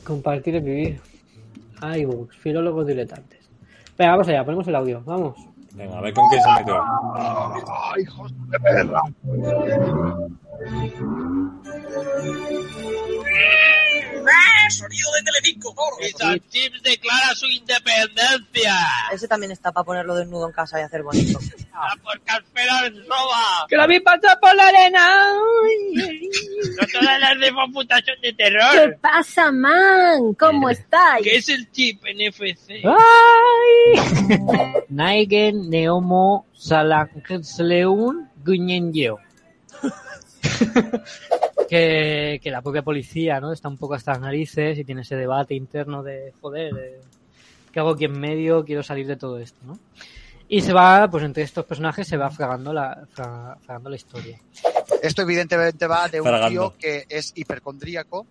Compartir es vivir. iBooks, filólogos diletantes. Venga, vamos allá, ponemos el audio, vamos. Venga, a ver con quién se metió. ¡Ay, hijos de perra! Sonido de Telecinco, Y Chips declara su independencia. Ese también está para ponerlo desnudo en casa y hacer bonito. ¡A por Caspera en Roba! ¡Que la vi pasar por la arena! No todas las de puta son de ¿Qué terror. pasa, man? ¿Cómo estáis? ¿Qué es el chip NFC? ¡Ay! Naigen Neomo Salankleun Guñenyo. que, que la propia policía, ¿no? Está un poco hasta las narices y tiene ese debate interno de, joder, de, ¿qué hago aquí en medio? Quiero salir de todo esto, ¿no? Y se va, pues entre estos personajes se va fragando la, fra- fragando la historia. Esto evidentemente va de un Fragando. tío que es hipercondríaco.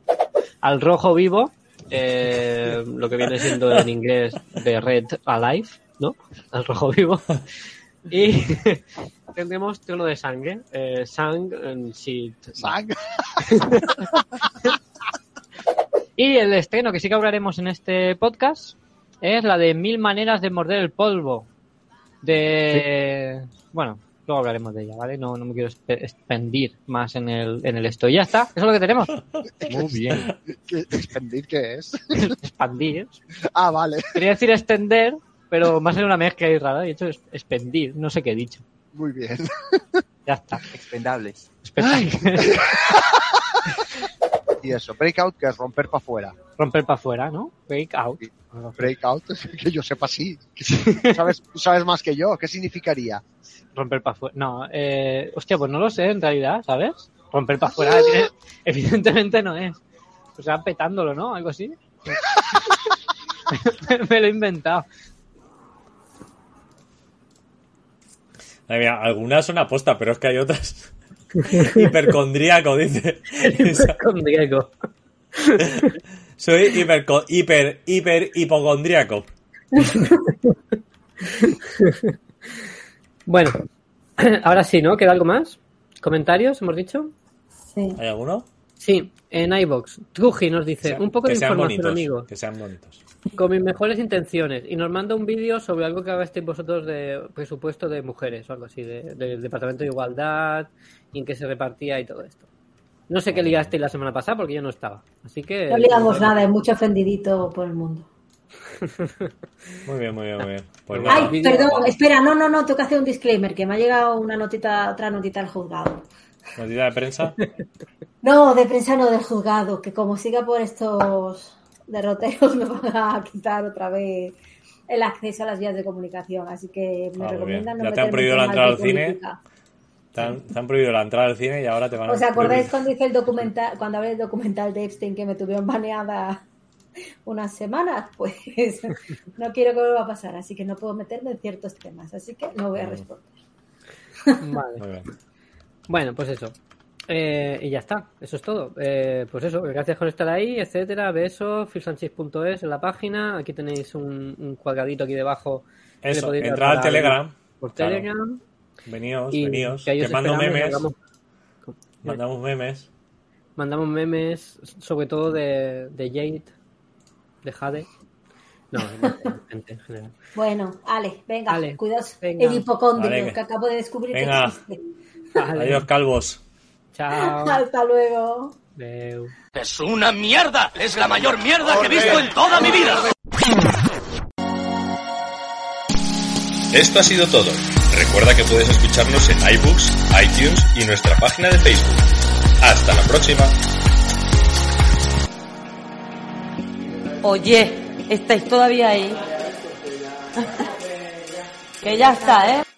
al rojo vivo, eh, lo que viene siendo en inglés de Red Alive, ¿no? Al rojo vivo. Y tendremos trono de sangre, eh, Sang and Shit. Sang. Y el estreno que sí que hablaremos en este podcast es la de Mil maneras de morder el polvo. De... Bueno, luego hablaremos de ella, ¿vale? No, no me quiero expandir más en el, en el esto. Y ya está, eso es lo que tenemos. Muy bien. ¿Qué- ¿Expandir qué es? Expandir. Ah, vale. Quería decir extender, pero más en una mezcla ahí rara. He dicho es- expendir, no sé qué he dicho. Muy bien. Ya está. Expendables. Espectacular. Y eso, breakout, que es romper para afuera. Romper para afuera, ¿no? Break out. Breakout, que yo sepa sí. ¿Sabes, tú sabes más que yo. ¿Qué significaría? Romper para afuera. No, eh, hostia, pues no lo sé en realidad, ¿sabes? Romper para afuera, evi- evidentemente no es. O sea, petándolo, ¿no? Algo así. Me lo he inventado. Ay, mira, algunas son aposta, pero es que hay otras. Hipercondríaco, dice. Con Diego. Soy hiperco- hiper, hiper, hipocondríaco. Bueno, ahora sí, ¿no? ¿Queda algo más? ¿Comentarios, hemos dicho? Sí. ¿Hay alguno? Sí, en iBox. Truji nos dice, un poco de información, bonitos, amigo. Que sean bonitos. Con mis mejores intenciones. Y nos manda un vídeo sobre algo que hablasteis vosotros de presupuesto de mujeres o algo así, de- del Departamento de Igualdad, y en qué se repartía y todo esto. No sé qué ligasteis la semana pasada porque yo no estaba. Así que. No ligamos nada, hay mucho ofendidito por el mundo. Muy bien, muy bien, muy bien. Pues Ay, perdón, espera, no, no, no, tengo que hacer un disclaimer, que me ha llegado una notita, otra notita del juzgado. Notita de prensa. No, de prensa no del juzgado, que como siga por estos derroteros me van a quitar otra vez el acceso a las vías de comunicación, así que me Ah, recomiendan no Ya te han prohibido en la entrada al cine. política. Te han, te han prohibido la entrada al cine y ahora te van a. ¿Os acordáis prohibir. cuando hice el documental, cuando hablé del documental de Epstein que me tuvieron baneada unas semanas? Pues no quiero que vuelva a pasar, así que no puedo meterme en ciertos temas, así que no voy a responder. Vale. Muy bien. Bueno, pues eso. Eh, y ya está, eso es todo. Eh, pues eso, gracias por estar ahí, etcétera. Besos, filsanchis.es en la página. Aquí tenéis un, un cuadradito aquí debajo. Eso, entrad al Telegram. Por Claro. Telegram. Veníos, Y veníos. que Que mando memes. hagamos- Mandamos memes. mandamos memes, sobre todo de, de Jade, de Jade. No, de gente en general. Bueno, Ale, venga, Ale, cuidaos. venga. El hipocondrio Vale, que- que acabo de descubrir Venga. que existe. Vale. Adiós, calvos. Chao. Hasta luego. Adeu. Es una mierda. Es la mayor mierda que he visto en toda mi vida. Esto ha sido todo. Recuerda que puedes escucharnos en iBooks, iTunes y nuestra página de Facebook. Hasta la próxima. Oye, ¿estáis todavía ahí? que ya está, ¿eh?